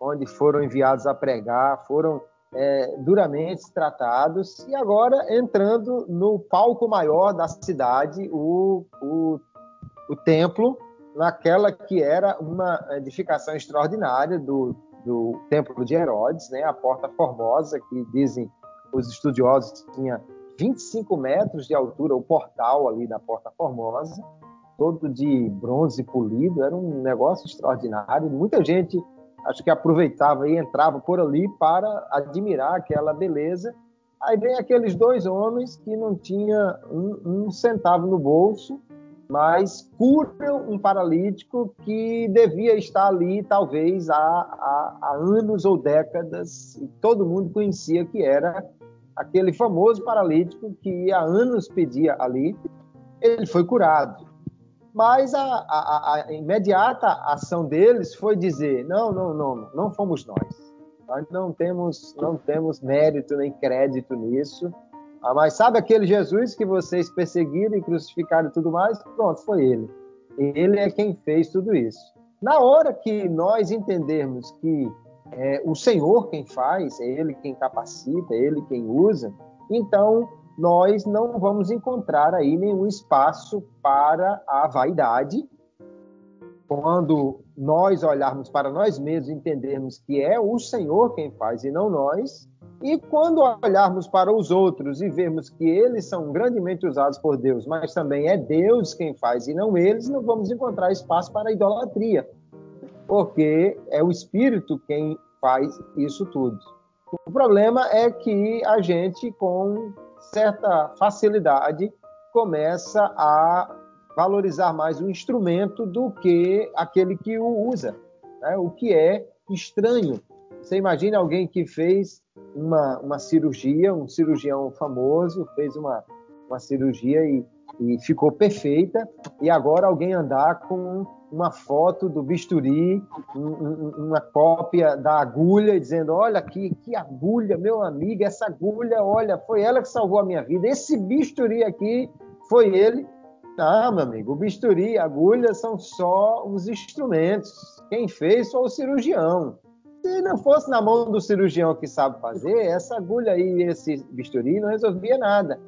onde foram enviados a pregar, foram é, duramente tratados e agora entrando no palco maior da cidade, o, o, o templo, naquela que era uma edificação extraordinária do, do templo de Herodes, né, a Porta Formosa, que dizem os estudiosos tinha 25 metros de altura, o portal ali da Porta Formosa, todo de bronze polido, era um negócio extraordinário. Muita gente acho que aproveitava e entrava por ali para admirar aquela beleza. Aí vem aqueles dois homens que não tinha um, um centavo no bolso, mas curam um paralítico que devia estar ali talvez há, há, há anos ou décadas, e todo mundo conhecia que era aquele famoso paralítico que há anos pedia ali, ele foi curado. Mas a, a, a, imediata ação deles foi dizer: não, não, não, não fomos nós. Nós não temos, não temos mérito nem crédito nisso. Ah, mas sabe aquele Jesus que vocês perseguiram e crucificaram e tudo mais? Pronto, foi ele. Ele é quem fez tudo isso. Na hora que nós entendermos que é o Senhor quem faz, é Ele quem capacita, é Ele quem usa, então nós não vamos encontrar aí nenhum espaço para a vaidade. Quando nós olharmos para nós mesmos, entendermos que é o Senhor quem faz e não nós, e quando olharmos para os outros e vermos que eles são grandemente usados por Deus, mas também é Deus quem faz e não eles, não vamos encontrar espaço para a idolatria, porque é o Espírito quem faz isso tudo. O problema é que a gente, com certa facilidade, começa a valorizar mais o instrumento do que aquele que o usa, né? o que é estranho. Você imagina alguém que fez uma, uma cirurgia, um cirurgião famoso, fez uma, uma cirurgia e, e ficou perfeita, e agora alguém andar com uma foto do bisturi, uma cópia da agulha, dizendo: Olha aqui, que agulha, meu amigo, essa agulha, olha, foi ela que salvou a minha vida. Esse bisturi aqui foi ele. Ah, meu amigo, o bisturi a agulha são só os instrumentos. Quem fez foi o cirurgião. Se não fosse na mão do cirurgião que sabe fazer, essa agulha e esse bisturi não resolvia nada.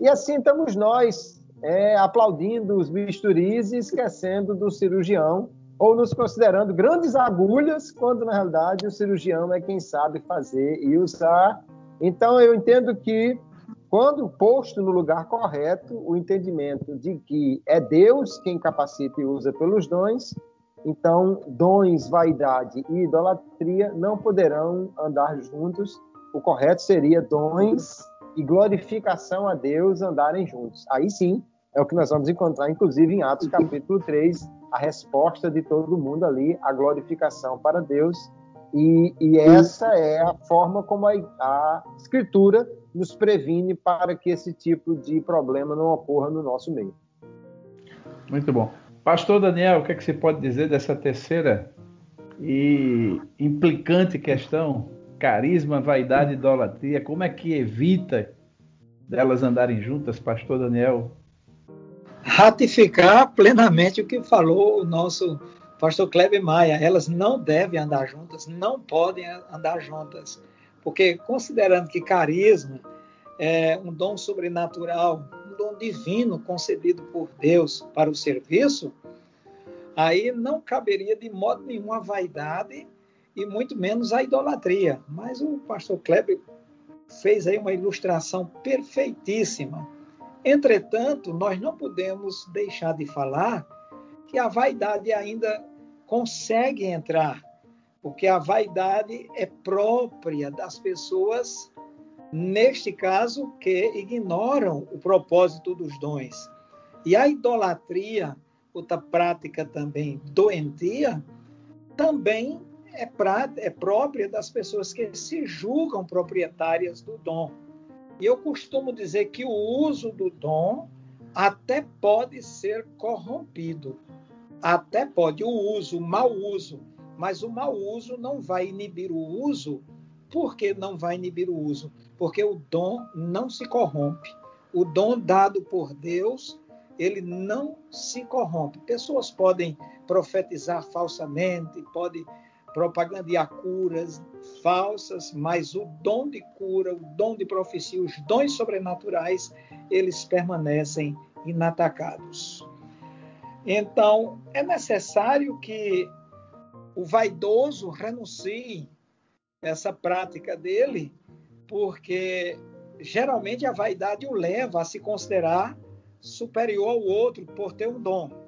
E assim estamos nós, é, aplaudindo os bisturis e esquecendo do cirurgião, ou nos considerando grandes agulhas, quando na realidade o cirurgião é quem sabe fazer e usar. Então eu entendo que quando posto no lugar correto, o entendimento de que é Deus quem capacita e usa pelos dons, então dons, vaidade e idolatria não poderão andar juntos. O correto seria dons e glorificação a Deus andarem juntos. Aí sim, é o que nós vamos encontrar, inclusive, em Atos capítulo 3, a resposta de todo mundo ali, a glorificação para Deus. E, e essa é a forma como a, a Escritura nos previne para que esse tipo de problema não ocorra no nosso meio. Muito bom. Pastor Daniel, o que, é que você pode dizer dessa terceira e implicante questão? Carisma, vaidade e idolatria. Como é que evita delas andarem juntas, Pastor Daniel? Ratificar plenamente o que falou o nosso pastor Kleber Maia. Elas não devem andar juntas, não podem andar juntas, porque considerando que carisma é um dom sobrenatural, um dom divino concebido por Deus para o serviço, aí não caberia de modo nenhum a vaidade e muito menos a idolatria. Mas o pastor Kleber fez aí uma ilustração perfeitíssima Entretanto, nós não podemos deixar de falar que a vaidade ainda consegue entrar, porque a vaidade é própria das pessoas, neste caso, que ignoram o propósito dos dons. E a idolatria, outra prática também doentia, também é, é própria das pessoas que se julgam proprietárias do dom. E eu costumo dizer que o uso do dom até pode ser corrompido. Até pode o uso, o mau uso, mas o mau uso não vai inibir o uso. Por que não vai inibir o uso? Porque o dom não se corrompe. O dom dado por Deus, ele não se corrompe. Pessoas podem profetizar falsamente, podem propagandear curas falsas, mas o dom de cura, o dom de profecia, os dons sobrenaturais, eles permanecem inatacados. Então, é necessário que o vaidoso renuncie essa prática dele, porque geralmente a vaidade o leva a se considerar superior ao outro por ter um dom.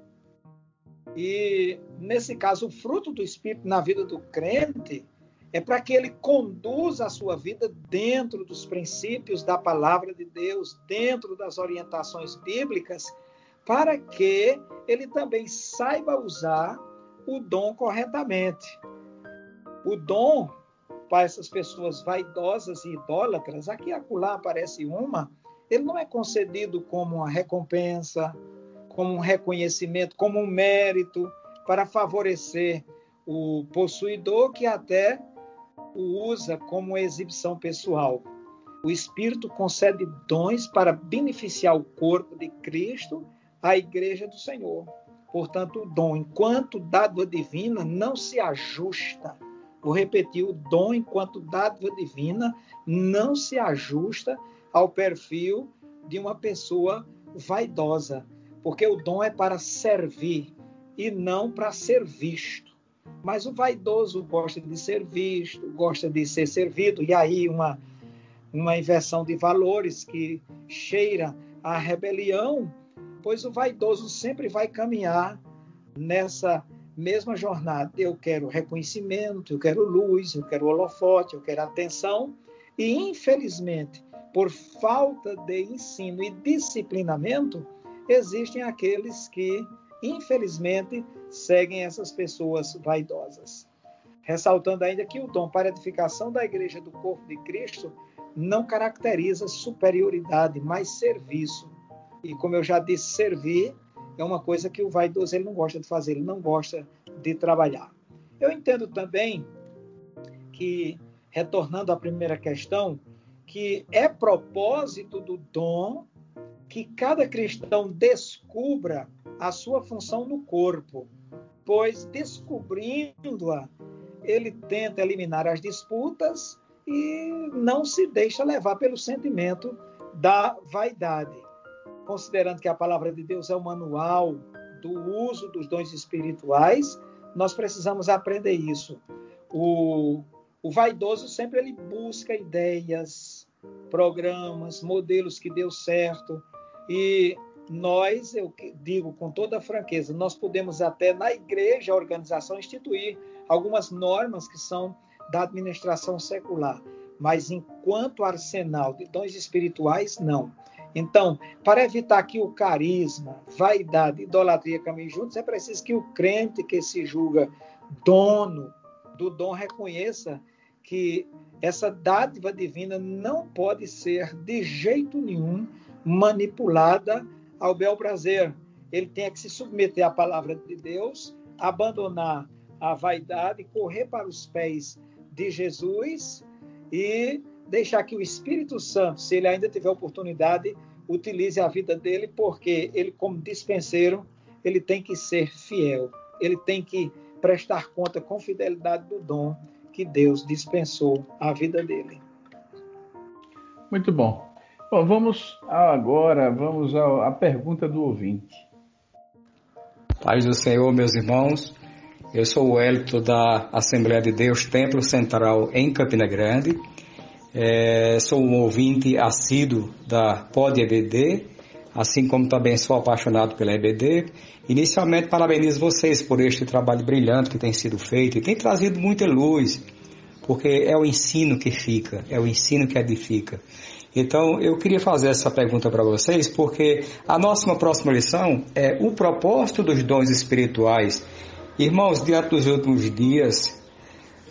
E, nesse caso, o fruto do Espírito na vida do crente é para que ele conduza a sua vida dentro dos princípios da palavra de Deus, dentro das orientações bíblicas, para que ele também saiba usar o dom corretamente. O dom, para essas pessoas vaidosas e idólatras, aqui e acolá aparece uma, ele não é concedido como uma recompensa, como um reconhecimento, como um mérito para favorecer o possuidor que até o usa como exibição pessoal. O Espírito concede dons para beneficiar o corpo de Cristo, a igreja do Senhor. Portanto, o dom, enquanto dádiva divina, não se ajusta. Vou repetir: o dom, enquanto dádiva divina, não se ajusta ao perfil de uma pessoa vaidosa, porque o dom é para servir e não para ser visto. Mas o vaidoso gosta de ser visto, gosta de ser servido, e aí uma, uma inversão de valores que cheira a rebelião, pois o vaidoso sempre vai caminhar nessa mesma jornada. Eu quero reconhecimento, eu quero luz, eu quero holofote, eu quero atenção, e infelizmente, por falta de ensino e disciplinamento, existem aqueles que, infelizmente, seguem essas pessoas vaidosas. Ressaltando ainda que o dom para edificação da igreja do corpo de Cristo não caracteriza superioridade, mas serviço. E como eu já disse, servir é uma coisa que o vaidoso ele não gosta de fazer, ele não gosta de trabalhar. Eu entendo também que, retornando à primeira questão, que é propósito do dom que cada cristão descubra a sua função no corpo, pois descobrindo-a, ele tenta eliminar as disputas e não se deixa levar pelo sentimento da vaidade. Considerando que a palavra de Deus é o manual do uso dos dons espirituais, nós precisamos aprender isso. O, o vaidoso sempre ele busca ideias, programas, modelos que deu certo, e nós, eu digo com toda franqueza, nós podemos até na igreja, a organização, instituir algumas normas que são da administração secular, mas enquanto arsenal de dons espirituais, não. Então, para evitar que o carisma, vaidade, idolatria caminhem juntos, é preciso que o crente que se julga dono do dom reconheça que essa dádiva divina não pode ser de jeito nenhum manipulada ao bel prazer. Ele tem que se submeter à palavra de Deus, abandonar a vaidade, correr para os pés de Jesus e deixar que o Espírito Santo, se ele ainda tiver oportunidade, utilize a vida dele, porque ele, como dispenseiro, ele tem que ser fiel, ele tem que prestar conta com fidelidade do dom que Deus dispensou à vida dele. Muito bom. Bom, vamos agora, vamos à pergunta do ouvinte. Paz do Senhor, meus irmãos. Eu sou o Hélito da Assembleia de Deus Templo Central em Campina Grande. É, sou um ouvinte assíduo da Pod EBD, assim como também sou apaixonado pela EBD. Inicialmente, parabenizo vocês por este trabalho brilhante que tem sido feito e tem trazido muita luz, porque é o ensino que fica, é o ensino que edifica. Então, eu queria fazer essa pergunta para vocês, porque a nossa próxima lição é o propósito dos dons espirituais. Irmãos, diante dos últimos dias,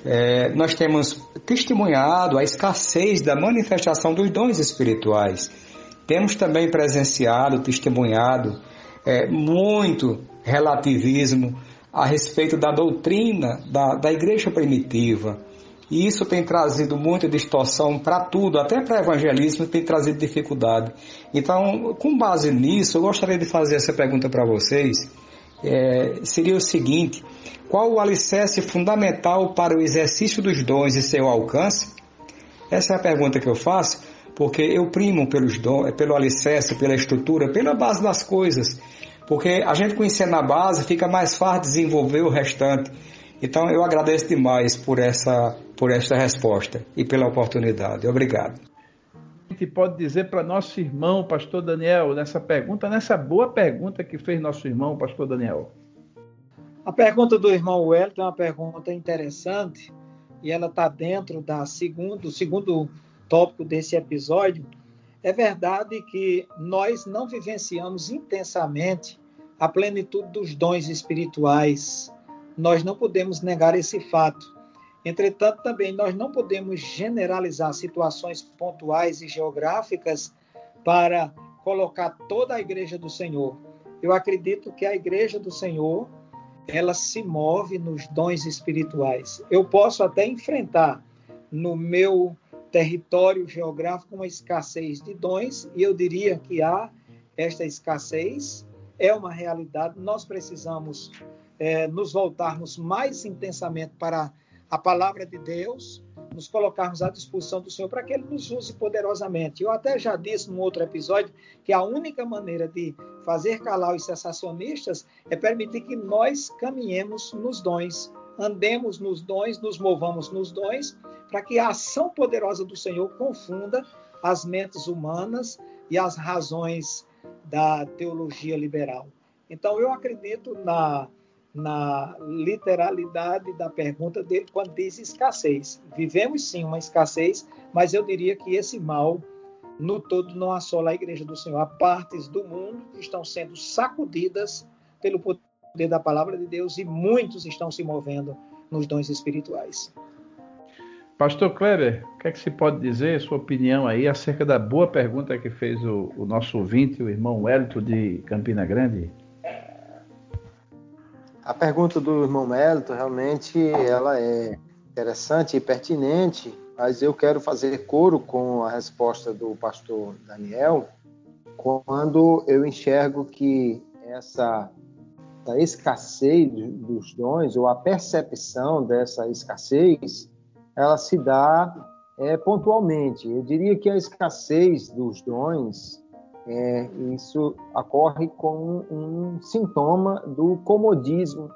é, nós temos testemunhado a escassez da manifestação dos dons espirituais. Temos também presenciado, testemunhado é, muito relativismo a respeito da doutrina da, da igreja primitiva. E isso tem trazido muita distorção para tudo, até para evangelismo tem trazido dificuldade. Então, com base nisso, eu gostaria de fazer essa pergunta para vocês. É, seria o seguinte: qual o alicerce fundamental para o exercício dos dons e seu alcance? Essa é a pergunta que eu faço, porque eu primo pelos dons, pelo alicerce, pela estrutura, pela base das coisas. Porque a gente conhecendo a base, fica mais fácil desenvolver o restante. Então eu agradeço demais por essa, por esta resposta e pela oportunidade. Obrigado. A gente pode dizer para nosso irmão, pastor Daniel, nessa pergunta, nessa boa pergunta que fez nosso irmão, pastor Daniel? A pergunta do irmão Wellington é uma pergunta interessante e ela está dentro da segundo, do segundo tópico desse episódio. É verdade que nós não vivenciamos intensamente a plenitude dos dons espirituais. Nós não podemos negar esse fato. Entretanto, também nós não podemos generalizar situações pontuais e geográficas para colocar toda a igreja do Senhor. Eu acredito que a igreja do Senhor ela se move nos dons espirituais. Eu posso até enfrentar no meu território geográfico uma escassez de dons, e eu diria que há esta escassez, é uma realidade. Nós precisamos é, nos voltarmos mais intensamente para a palavra de Deus, nos colocarmos à disposição do Senhor para que Ele nos use poderosamente. Eu até já disse num outro episódio que a única maneira de fazer calar os sensacionistas é permitir que nós caminhemos nos dons, andemos nos dons, nos movamos nos dons, para que a ação poderosa do Senhor confunda as mentes humanas e as razões da teologia liberal. Então, eu acredito na na literalidade da pergunta dele quando diz escassez. Vivemos sim uma escassez, mas eu diria que esse mal no todo não assola a igreja do Senhor. Há partes do mundo que estão sendo sacudidas pelo poder da palavra de Deus e muitos estão se movendo nos dons espirituais. Pastor Kleber, o que é que se pode dizer, sua opinião aí acerca da boa pergunta que fez o, o nosso ouvinte, o irmão Wellington de Campina Grande? A pergunta do irmão Melito realmente ela é interessante e pertinente, mas eu quero fazer coro com a resposta do pastor Daniel quando eu enxergo que essa escassez dos dons ou a percepção dessa escassez ela se dá é, pontualmente. Eu diria que a escassez dos dons é, isso ocorre com um sintoma do comodismo,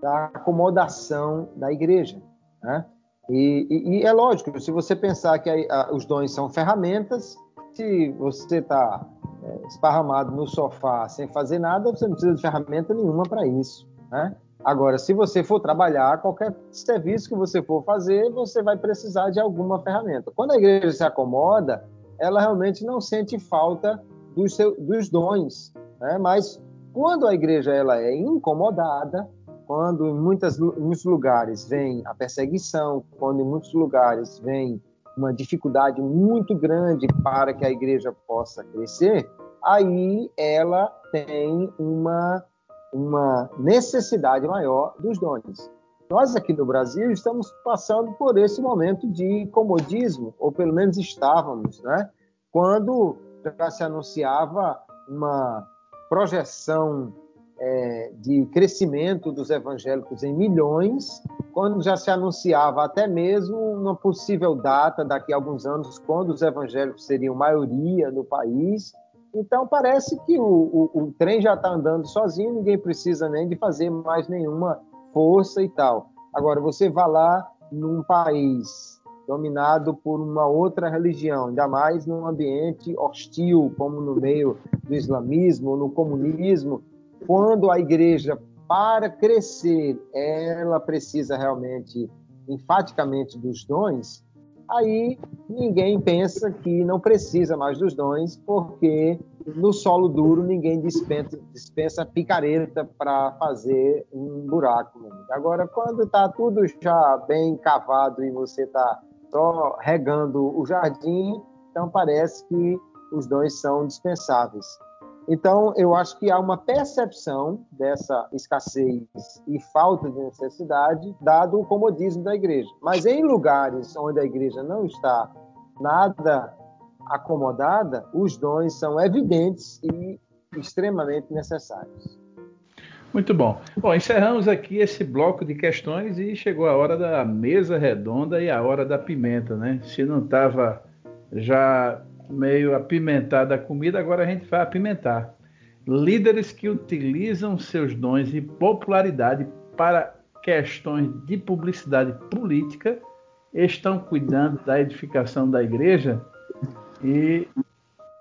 da acomodação da igreja. Né? E, e, e, é lógico, se você pensar que a, a, os dons são ferramentas, se você está é, esparramado no sofá sem fazer nada, você não precisa de ferramenta nenhuma para isso. Né? Agora, se você for trabalhar, qualquer serviço que você for fazer, você vai precisar de alguma ferramenta. Quando a igreja se acomoda, ela realmente não sente falta dos, dos dons, né? mas quando a igreja ela é incomodada, quando em, muitas, muitos lugares vem a perseguição, quando em muitos lugares vem uma dificuldade muito grande para que a igreja possa crescer, aí ela tem uma, uma necessidade maior dos dons. Nós aqui no Brasil estamos passando por esse momento de comodismo, ou pelo menos estávamos, né? Quando já se anunciava uma projeção é, de crescimento dos evangélicos em milhões, quando já se anunciava até mesmo uma possível data daqui a alguns anos, quando os evangélicos seriam maioria no país. Então, parece que o, o, o trem já está andando sozinho, ninguém precisa nem de fazer mais nenhuma força e tal. Agora, você vai lá num país dominado por uma outra religião, ainda mais num ambiente hostil, como no meio do islamismo, no comunismo, quando a igreja, para crescer, ela precisa realmente, enfaticamente, dos dons, aí ninguém pensa que não precisa mais dos dons, porque no solo duro ninguém dispensa, dispensa picareta para fazer um buraco. Agora, quando está tudo já bem cavado e você está só regando o jardim, então parece que os dons são dispensáveis. Então, eu acho que há uma percepção dessa escassez e falta de necessidade, dado o comodismo da igreja. Mas em lugares onde a igreja não está nada acomodada, os dons são evidentes e extremamente necessários. Muito bom. Bom, encerramos aqui esse bloco de questões e chegou a hora da mesa redonda e a hora da pimenta, né? Se não estava já meio apimentada a comida, agora a gente vai apimentar. Líderes que utilizam seus dons e popularidade para questões de publicidade política estão cuidando da edificação da igreja e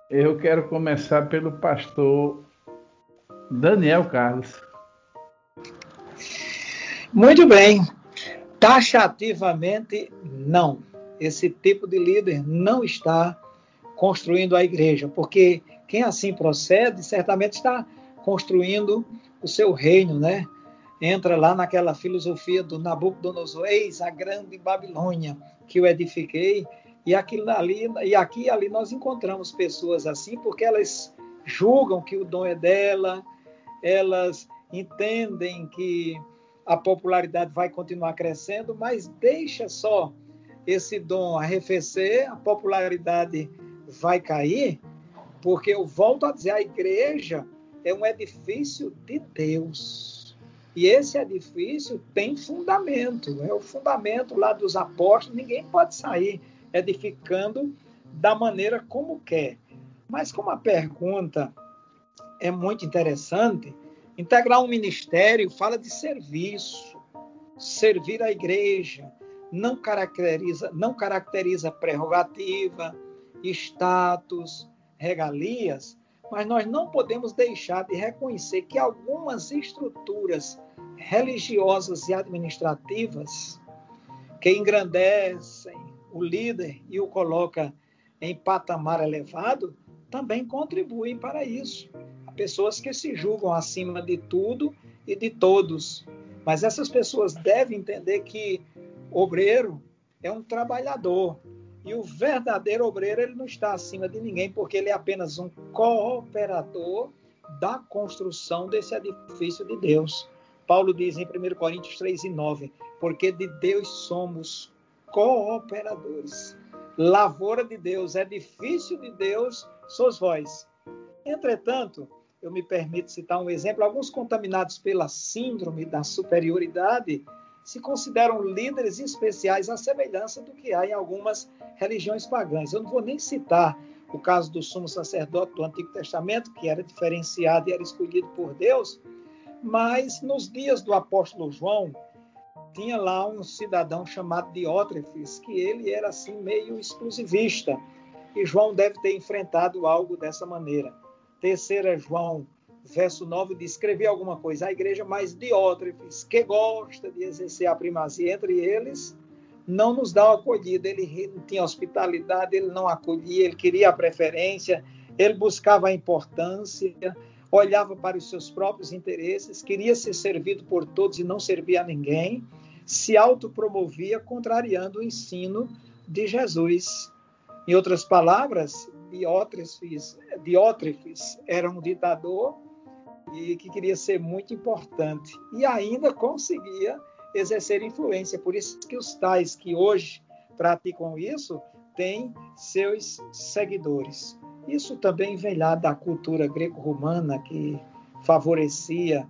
eu quero começar pelo pastor Daniel Carlos. Muito bem. Taxativamente, não. Esse tipo de líder não está construindo a igreja, porque quem assim procede certamente está construindo o seu reino, né? Entra lá naquela filosofia do Nabucodonosor, eis a grande Babilônia que eu edifiquei, e aquilo ali e aqui ali nós encontramos pessoas assim, porque elas julgam que o dom é dela, elas entendem que a popularidade vai continuar crescendo, mas deixa só esse dom arrefecer, a popularidade vai cair, porque eu volto a dizer, a igreja é um edifício de Deus. E esse edifício tem fundamento, é o fundamento lá dos apóstolos, ninguém pode sair edificando da maneira como quer. Mas como a pergunta é muito interessante, integrar um ministério fala de serviço, servir a igreja, não caracteriza, não caracteriza prerrogativa, status, regalias, mas nós não podemos deixar de reconhecer que algumas estruturas religiosas e administrativas que engrandecem o líder e o coloca em patamar elevado, também contribuem para isso. Pessoas que se julgam acima de tudo e de todos, mas essas pessoas devem entender que obreiro é um trabalhador, e o verdadeiro obreiro, ele não está acima de ninguém, porque ele é apenas um cooperador da construção desse edifício de Deus. Paulo diz em 1 Coríntios 3 e 9: Porque de Deus somos cooperadores. Lavoura de Deus, edifício de Deus, sois vós. Entretanto, eu me permito citar um exemplo: alguns contaminados pela síndrome da superioridade se consideram líderes especiais à semelhança do que há em algumas religiões pagãs. Eu não vou nem citar o caso do sumo sacerdote do Antigo Testamento, que era diferenciado e era escolhido por Deus, mas nos dias do apóstolo João, tinha lá um cidadão chamado Diótrefes, que ele era assim meio exclusivista. E João deve ter enfrentado algo dessa maneira. Terceira João verso 9 diz: escrever alguma coisa à igreja, mas Diótrefes, que gosta de exercer a primazia entre eles, não nos dá acolhida. Ele não tinha hospitalidade, ele não acolhia, ele queria a preferência, ele buscava a importância, olhava para os seus próprios interesses, queria ser servido por todos e não servia a ninguém, se autopromovia, contrariando o ensino de Jesus. Em outras palavras, Diótrefes, Diótrefes era um ditador e que queria ser muito importante e ainda conseguia exercer influência. Por isso que os tais que hoje praticam isso têm seus seguidores. Isso também vem lá da cultura greco-romana que favorecia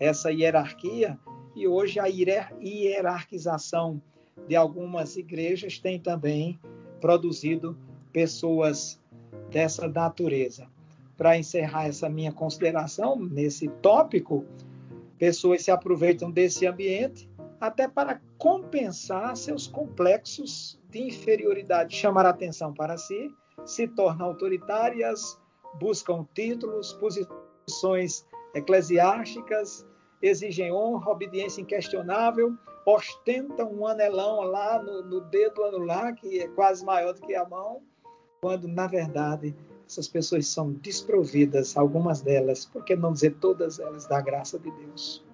essa hierarquia e hoje a hierarquização de algumas igrejas tem também produzido pessoas dessa natureza. Para encerrar essa minha consideração nesse tópico, pessoas se aproveitam desse ambiente até para compensar seus complexos de inferioridade, chamar atenção para si, se tornam autoritárias, buscam títulos, posições eclesiásticas, exigem honra, obediência inquestionável, ostenta um anelão lá no, no dedo anular, que é quase maior do que a mão, quando, na verdade, essas pessoas são desprovidas, algumas delas, por que não dizer todas elas, da graça de Deus.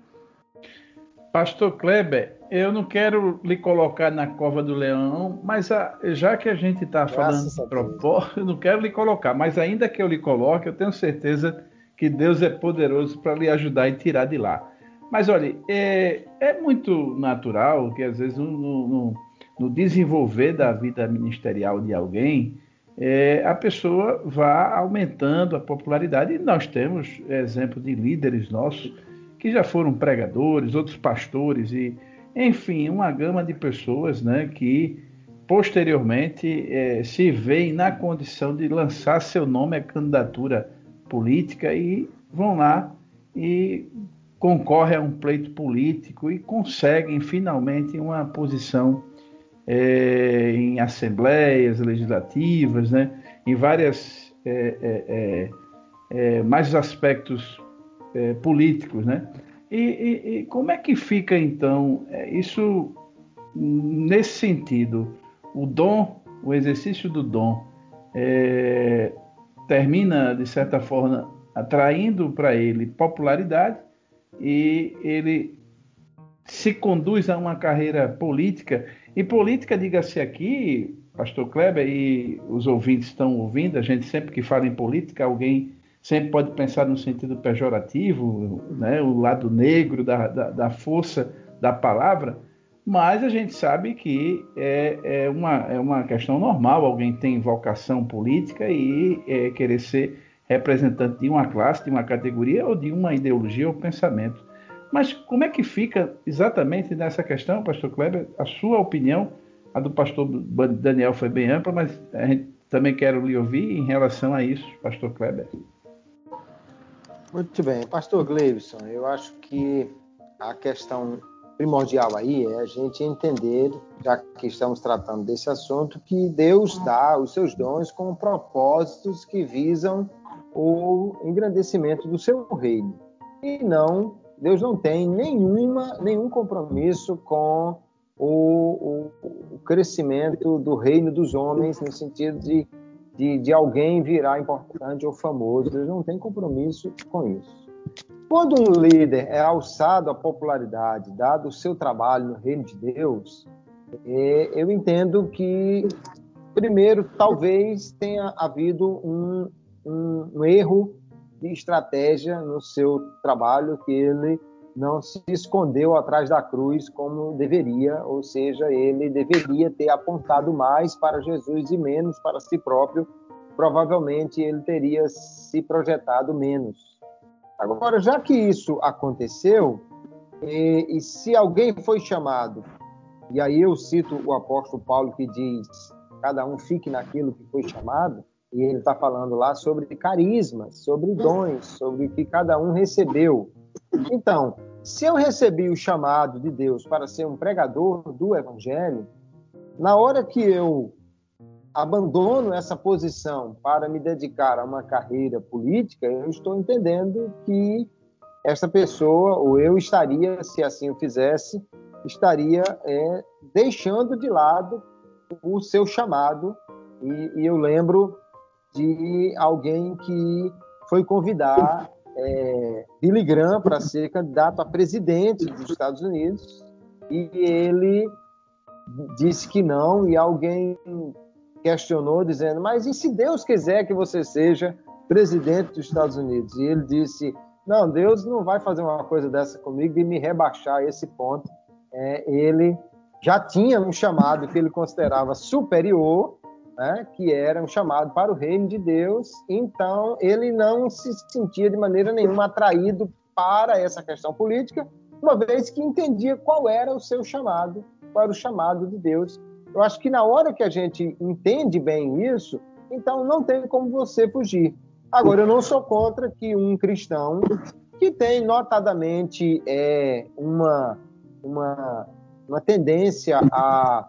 Pastor Kleber, eu não quero lhe colocar na cova do leão, mas a, já que a gente está falando de propósito, eu não quero lhe colocar, mas ainda que eu lhe coloque, eu tenho certeza que Deus é poderoso para lhe ajudar e tirar de lá. Mas olha, é, é muito natural que às vezes no, no, no desenvolver da vida ministerial de alguém, é, a pessoa vá aumentando a popularidade. E nós temos exemplo de líderes nossos que já foram pregadores, outros pastores e, enfim, uma gama de pessoas, né, que posteriormente é, se veem na condição de lançar seu nome à candidatura política e vão lá e concorrem a um pleito político e conseguem finalmente uma posição é, em assembleias legislativas, né, em várias é, é, é, é mais aspectos é, políticos, né? E, e, e, como é que fica então isso nesse sentido? O dom, o exercício do dom, termina de certa forma atraindo para ele popularidade e ele se conduz a uma carreira política. E política, diga-se aqui, Pastor Kleber, e os ouvintes estão ouvindo, a gente sempre que fala em política, alguém sempre pode pensar no sentido pejorativo, né, o lado negro da, da, da, força da palavra, mas a gente sabe que é, é, uma, é uma questão normal, alguém tem vocação política e é, querer ser representante de uma classe, de uma categoria ou de uma ideologia ou pensamento. Mas como é que fica exatamente nessa questão, pastor Kleber? A sua opinião, a do pastor Daniel foi bem ampla, mas a gente também quero lhe ouvir em relação a isso, pastor Kleber. Muito bem. Pastor Gleibson, eu acho que a questão primordial aí é a gente entender, já que estamos tratando desse assunto, que Deus dá os seus dons com propósitos que visam o engrandecimento do seu reino. E não, Deus não tem nenhuma, nenhum compromisso com o, o, o crescimento do reino dos homens, no sentido de de, de alguém virar importante ou famoso. Eles não têm compromisso com isso. Quando um líder é alçado à popularidade, dado o seu trabalho no reino de Deus, é, eu entendo que, primeiro, talvez tenha havido um, um, um erro de estratégia no seu trabalho, que ele não se escondeu atrás da cruz como deveria, ou seja, ele deveria ter apontado mais para Jesus e menos para si próprio. Provavelmente ele teria se projetado menos. Agora, já que isso aconteceu, e, e se alguém foi chamado, e aí eu cito o apóstolo Paulo que diz: cada um fique naquilo que foi chamado, e ele está falando lá sobre carismas, sobre dons, sobre o que cada um recebeu. Então, se eu recebi o chamado de Deus para ser um pregador do Evangelho, na hora que eu abandono essa posição para me dedicar a uma carreira política, eu estou entendendo que essa pessoa, ou eu estaria, se assim eu fizesse, estaria é, deixando de lado o seu chamado. E, e eu lembro de alguém que foi convidar é, Billy Graham para ser candidato a presidente dos Estados Unidos e ele disse que não e alguém questionou dizendo mas e se Deus quiser que você seja presidente dos Estados Unidos? E ele disse não Deus não vai fazer uma coisa dessa comigo e me rebaixar a esse ponto. É, ele já tinha um chamado que ele considerava superior né, que era um chamado para o reino de Deus, então ele não se sentia de maneira nenhuma atraído para essa questão política, uma vez que entendia qual era o seu chamado, qual era o chamado de Deus. Eu acho que na hora que a gente entende bem isso, então não tem como você fugir. Agora, eu não sou contra que um cristão que tem notadamente é, uma, uma, uma tendência a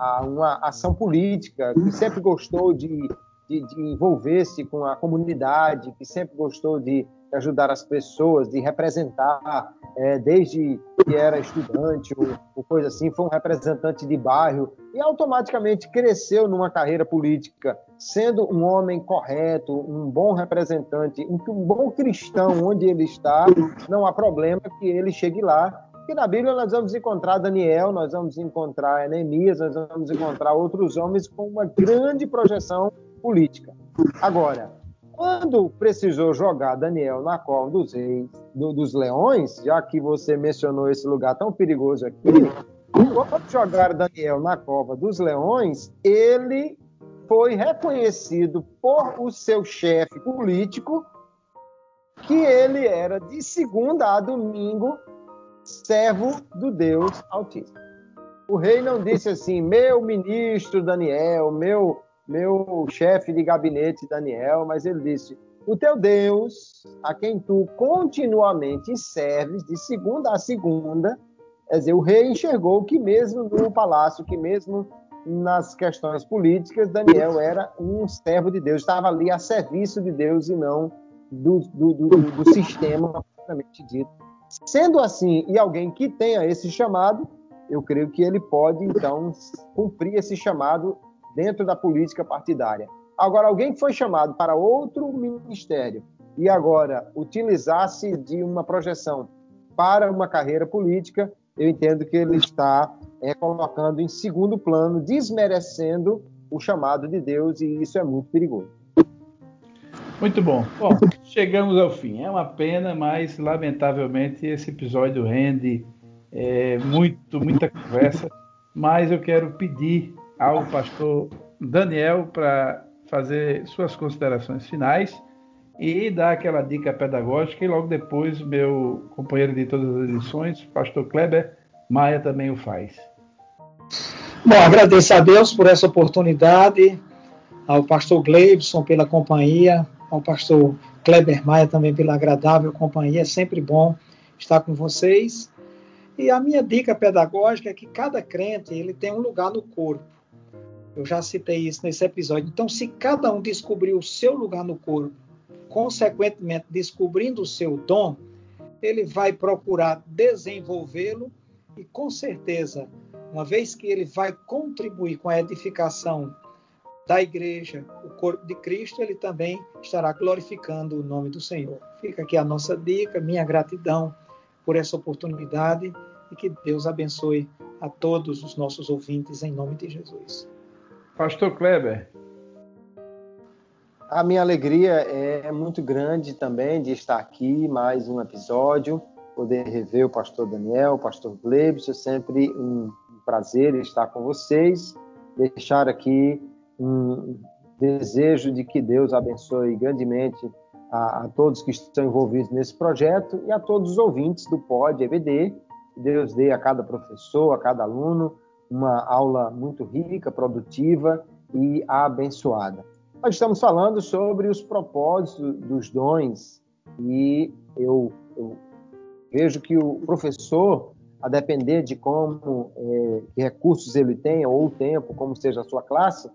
a uma ação política, que sempre gostou de, de, de envolver-se com a comunidade, que sempre gostou de ajudar as pessoas, de representar, é, desde que era estudante ou, ou, coisa assim, foi um representante de bairro e automaticamente cresceu numa carreira política, sendo um homem correto, um bom representante, um, um bom cristão onde ele está, não há problema que ele chegue lá. Porque na Bíblia nós vamos encontrar Daniel, nós vamos encontrar Neemias, nós vamos encontrar outros homens com uma grande projeção política. Agora, quando precisou jogar Daniel na cova dos reis, do, dos leões, já que você mencionou esse lugar tão perigoso aqui, quando jogaram Daniel na cova dos leões, ele foi reconhecido por o seu chefe político que ele era de segunda a domingo servo do Deus Altíssimo. O rei não disse assim, meu ministro Daniel, meu meu chefe de gabinete, Daniel, mas ele disse: O teu Deus, a quem tu continuamente serves, de segunda a segunda, quer dizer, o rei enxergou que, mesmo no palácio, que mesmo nas questões políticas, Daniel era um servo de Deus, estava ali a serviço de Deus e não do, do, do, do sistema propriamente dito. Sendo assim, e alguém que tenha esse chamado, eu creio que ele pode, então, cumprir esse chamado dentro da política partidária. Agora, alguém que foi chamado para outro ministério e agora utilizasse de uma projeção para uma carreira política, eu entendo que ele está é, colocando em segundo plano, desmerecendo o chamado de Deus, e isso é muito perigoso. Muito bom. Bom, chegamos ao fim. É uma pena, mas lamentavelmente esse episódio rende é, muito, muita conversa. Mas eu quero pedir ao pastor Daniel para fazer suas considerações finais e dar aquela dica pedagógica e logo depois meu companheiro de todas as edições, pastor Kleber Maia também o faz. Bom, agradeço a Deus por essa oportunidade, ao pastor Gleibson pela companhia, ao pastor Kleber Maia também pela agradável companhia, é sempre bom estar com vocês. E a minha dica pedagógica é que cada crente ele tem um lugar no corpo. Eu já citei isso nesse episódio. Então, se cada um descobrir o seu lugar no corpo, consequentemente descobrindo o seu dom, ele vai procurar desenvolvê-lo e, com certeza, uma vez que ele vai contribuir com a edificação da igreja, o corpo de Cristo, ele também estará glorificando o nome do Senhor. Fica aqui a nossa dica, minha gratidão por essa oportunidade e que Deus abençoe a todos os nossos ouvintes em nome de Jesus. Pastor Kleber. A minha alegria é muito grande também de estar aqui, mais um episódio, poder rever o pastor Daniel, o pastor Glebson, sempre um prazer estar com vocês, deixar aqui um desejo de que Deus abençoe grandemente a, a todos que estão envolvidos nesse projeto e a todos os ouvintes do POD EBD. Deus dê a cada professor, a cada aluno, uma aula muito rica, produtiva e abençoada. Nós estamos falando sobre os propósitos dos dons e eu, eu vejo que o professor, a depender de como é, recursos ele tenha ou o tempo, como seja a sua classe,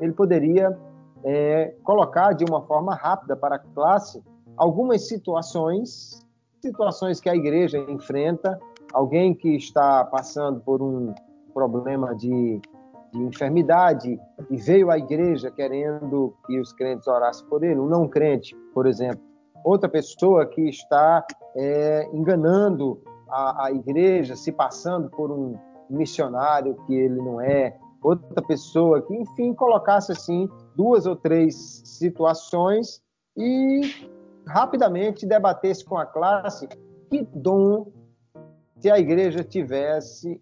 ele poderia é, colocar de uma forma rápida para a classe algumas situações, situações que a igreja enfrenta, alguém que está passando por um problema de, de enfermidade e veio à igreja querendo que os crentes orassem por ele, um não crente, por exemplo, outra pessoa que está é, enganando a, a, igreja, se passando por um missionário que ele não é, outra pessoa que, enfim, colocasse assim duas ou três situações e rapidamente debatesse com a classe que dom se a igreja tivesse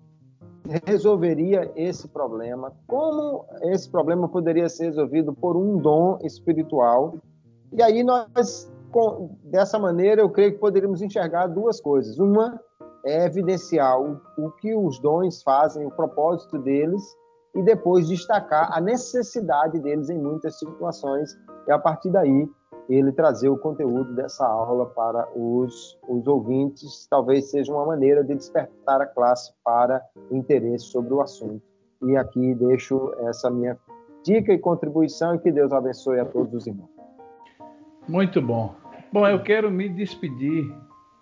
resolveria esse problema? Como esse problema poderia ser resolvido por um dom espiritual? E aí nós, com, dessa maneira, eu creio que poderíamos enxergar duas coisas. Uma é evidenciar o, o que os dons fazem, o propósito deles, e depois destacar a necessidade deles em muitas situações. E a partir daí ele trazer o conteúdo dessa aula para os, os ouvintes, talvez seja uma maneira de despertar a classe para o interesse sobre o assunto. E aqui deixo essa minha dica e contribuição e que Deus abençoe a todos os irmãos. Muito bom. Bom, eu quero me despedir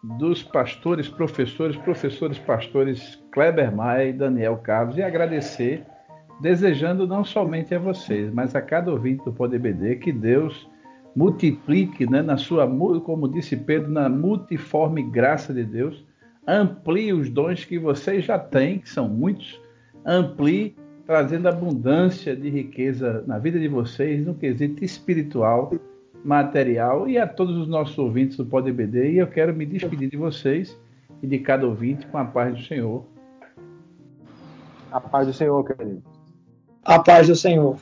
dos pastores, professores, professores, pastores Kleber Maia e Daniel Carlos e agradecer, desejando não somente a vocês, mas a cada ouvinte do Poder BD que Deus multiplique, né, na sua, como disse Pedro, na multiforme graça de Deus, amplie os dons que vocês já têm, que são muitos, amplie, trazendo abundância de riqueza na vida de vocês, no quesito espiritual, material e a todos os nossos ouvintes do Pode BD. E eu quero me despedir de vocês e de cada ouvinte com a paz do Senhor. A paz do Senhor, querido. A paz do Senhor.